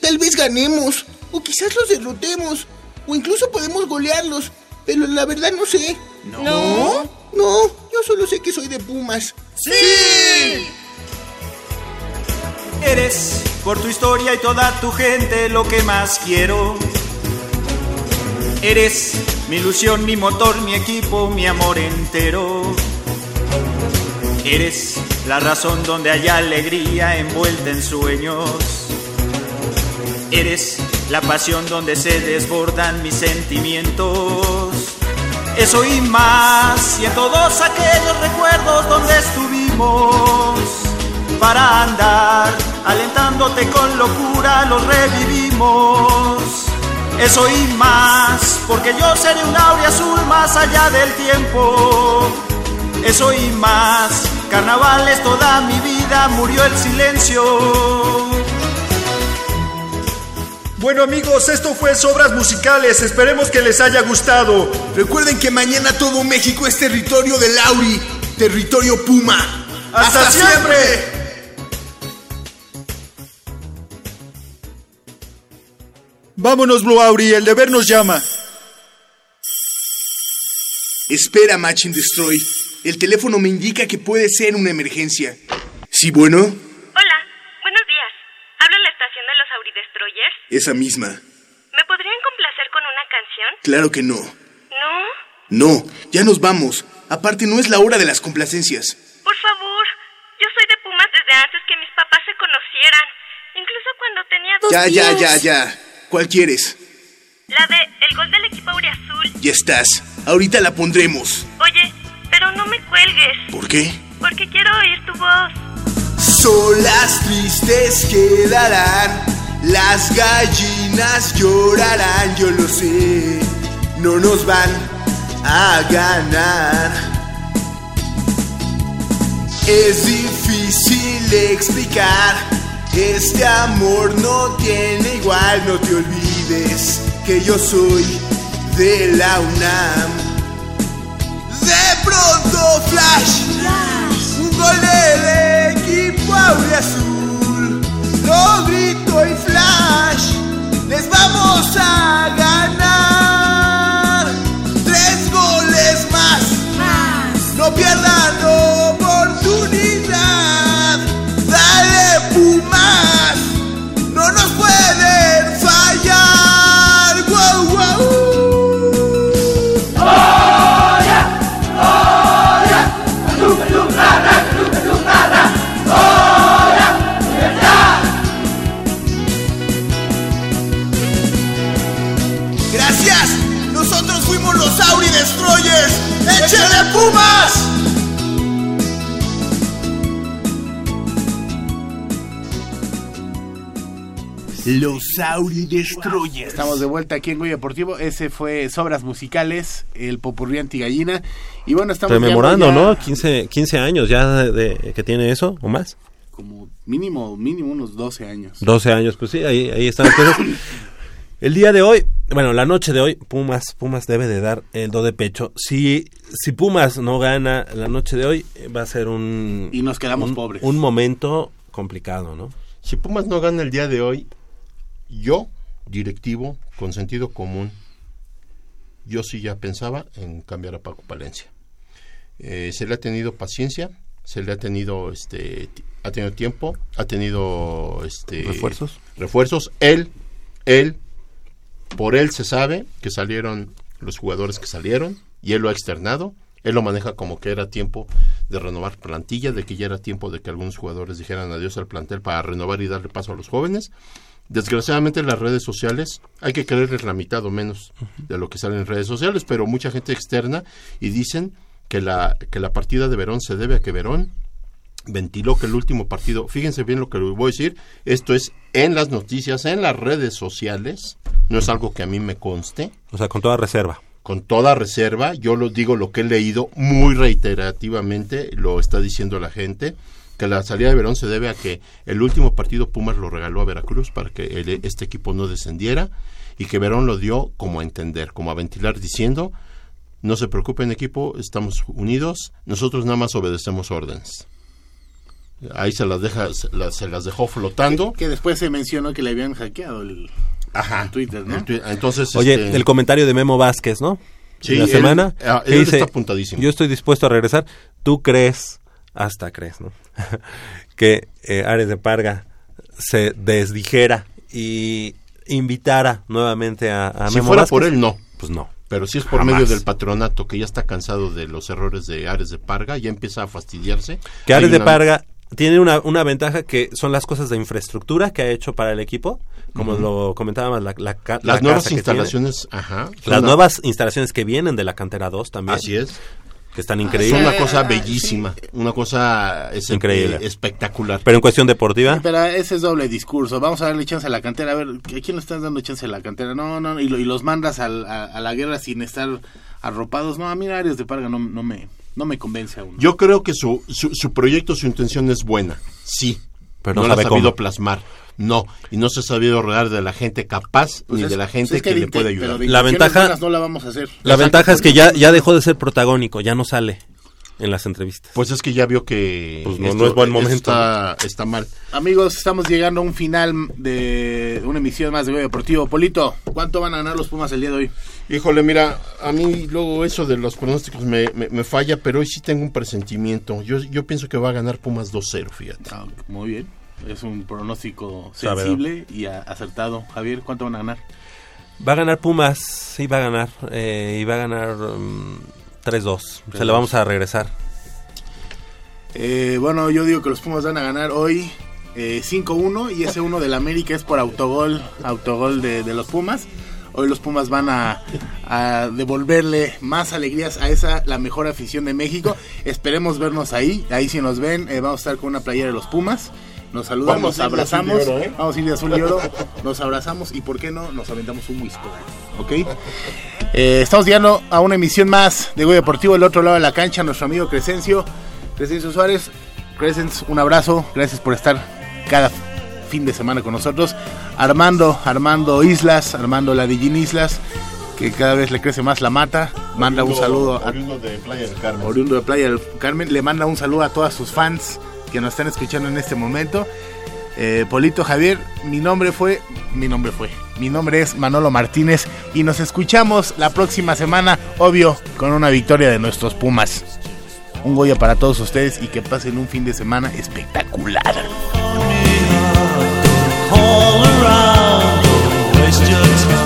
tal vez ganemos. O quizás los derrotemos. O incluso podemos golearlos. Pero la verdad no sé. ¿No? No, yo solo sé que soy de Pumas. ¡Sí! Eres por tu historia y toda tu gente lo que más quiero. Eres mi ilusión, mi motor, mi equipo, mi amor entero. Eres la razón donde hay alegría envuelta en sueños. Eres la pasión donde se desbordan mis sentimientos. Eso y más, y en todos aquellos recuerdos donde estuvimos para andar, alentándote con locura, los revivimos. Eso y más, porque yo seré un aurea azul más allá del tiempo. Eso y más, carnavales toda mi vida, murió el silencio. Bueno amigos, esto fue Sobras Musicales, esperemos que les haya gustado. Recuerden que mañana todo México es territorio de Lauri, territorio Puma. ¡Hasta, siempre! Vámonos, Blue Auri, el deber nos llama. Espera, Matching Destroy. El teléfono me indica que puede ser una emergencia. ¿Sí, bueno? Hola, buenos días. ¿Habla la estación de los Auri Destroyers? Esa misma. ¿Me podrían complacer con una canción? Claro que no. ¿No? No, ya nos vamos. Aparte, no es la hora de las complacencias. Por favor, yo soy de Pumas desde antes que mis papás se conocieran. Incluso cuando tenía dos Ya, ya, días. ya, ya. ¿Cuál quieres? La de El gol del equipo Auriazul. Ya estás. Ahorita la pondremos. Oye, pero no me cuelgues, ¿Por qué? porque quiero oír tu voz. Solas tristes quedarán, las gallinas llorarán, yo lo sé, no nos van a ganar. Es difícil explicar, este amor no tiene igual, no te olvides que yo soy de la UNAM. De pronto flash, un gol del equipo azul. Lo grito y flash, les vamos a ganar. Los Auri Destroyers. Estamos de vuelta aquí en Goya Deportivo. Ese fue Sobras Musicales, el Popurrí Antigallina. Y bueno, estamos Rememorando, ya- ¿no? 15, 15 años ya de, de- que tiene eso, o más. Como mínimo, mínimo unos 12 años. 12 años, pues sí, ahí, ahí están las cosas. El día de hoy, bueno, la noche de hoy, Pumas, Pumas debe de dar el do de pecho. Si, si Pumas no gana la noche de hoy, va a ser un... Y nos quedamos un- pobres. Un momento complicado, ¿no? Si Pumas no gana el día de hoy, yo, directivo, con sentido común, yo sí ya pensaba en cambiar a Paco Palencia. Eh, se le ha tenido paciencia, se le ha tenido, este, ha tenido tiempo, ha tenido, este, ¿Refuerzos? Refuerzos. Él, él, por él se sabe que salieron los jugadores que salieron y él lo ha externado. Él lo maneja como que era tiempo de renovar plantilla, de que ya era tiempo de que algunos jugadores dijeran adiós al plantel para renovar y darle paso a los jóvenes. Desgraciadamente las redes sociales, hay que creerles la mitad o menos de lo que sale en redes sociales, pero mucha gente externa y dicen que la, que la partida de Verón se debe a que Verón ventiló que el último partido, fíjense bien lo que les voy a decir, esto es en las noticias, en las redes sociales, no es algo que a mí me conste, O sea, con toda reserva. con toda reserva, yo lo digo lo que he leído muy reiterativamente, lo está diciendo la gente, que la salida de Verón se debe a que el último partido Pumas lo regaló a Veracruz para que el- este equipo no descendiera y que Verón lo dio como a entender, como a ventilar diciendo, no se preocupen equipo, estamos unidos, nosotros nada más obedecemos órdenes. Ahí se las deja, se las, se las dejó flotando. Que después se mencionó que le habían hackeado el, el Twitter, ¿no? El twi- Entonces, Oye, este, el comentario de Memo Vázquez, ¿no? Sí, la semana. ah, que él dice, está apuntadísimo. Yo estoy dispuesto a regresar. Tú crees, hasta crees, ¿no? que eh, Ares de Parga se desdijera y invitara nuevamente a, a Si Memo fuera Vázquez. por él, no. Pues no. Pero si es por Jamás. medio del patronato que ya está cansado de los errores de Ares de Parga, ya empieza a fastidiarse. Que Ares de Parga tiene una, una ventaja que son las cosas de infraestructura que ha hecho para el equipo, como lo comentábamos, la, Las la nuevas casa que instalaciones, tiene. ajá, Las una- nuevas instalaciones que vienen de la cantera 2 también. Así es. Que están Es increíbles. una cosa bellísima, una cosa es- Increíble. espectacular. Pero en cuestión deportiva, Pero ese es doble discurso. Vamos a darle chance a la cantera. A ver, ¿a quién le estás dando chance a la cantera? No, no, y, lo- y los mandas al- a, a la guerra sin estar arropados. No, a mí Arias de Parga no, no me no me convence aún. Yo creo que su, su, su proyecto, su intención es buena, sí. Pero no no la ha sabido cómo. plasmar. No, y no se ha sabido rodear de la gente capaz Pues ni es- de la pues gente es que, le puede ayudar. La ventaja- no la vamos a hacer. la ventaja es que ya, ya dejó de ser protagónico, ya no sale en las entrevistas. Pues es que ya vio que Pues no, esto- no es buen momento. Está, está mal. Amigos, estamos llegando a un final de una emisión más de Deportivo. Polito, ¿cuánto van a ganar los Pumas el día de hoy? Híjole, mira, a mí luego eso de los pronósticos me, me- me falla, pero hoy sí tengo un presentimiento. Yo, yo pienso que va a ganar Pumas 2-0, fíjate. Ah, muy bien. Es un pronóstico sensible y a- acertado. Javier, ¿cuánto van a ganar? Va a ganar Pumas, sí va a ganar. eh, y va a ganar mm, 3-2. Se la vamos a regresar. Eh, bueno, yo digo que los Pumas van a ganar hoy eh, 5-1 y ese 1 del América es por autogol, autogol de, de los Pumas. Hoy los Pumas van a, a devolverle más alegrías a esa, la mejor afición de México. Esperemos vernos ahí. Ahí si nos ven, eh, vamos a estar con una playera de los Pumas. Nos saludamos, nos abrazamos. oro, ¿eh? Vamos a ir de azul y oro. Nos abrazamos y, ¿por qué no? Nos aventamos un whisky. ¿Ok? Eh, estamos llegando a una emisión más de Goya Deportivo, el otro lado de la cancha, nuestro amigo Crescencio. Crescencio Suárez, Crescencio, un abrazo, gracias por estar cada fin de semana con nosotros. Armando, Armando Islas, Armando Ladillín Islas, que cada vez le crece más la mata, manda un saludo a oriundo de Playa del Carmen. oriundo de Playa del Carmen, le manda un saludo a todas sus fans que nos están escuchando en este momento. Eh, Polito Javier, mi nombre fue, mi nombre fue, mi nombre es Manolo Martínez y nos escuchamos la próxima semana, obvio, con una victoria de nuestros Pumas. Un Goya para todos ustedes y que pasen un fin de semana espectacular. all around. Don't waste your time.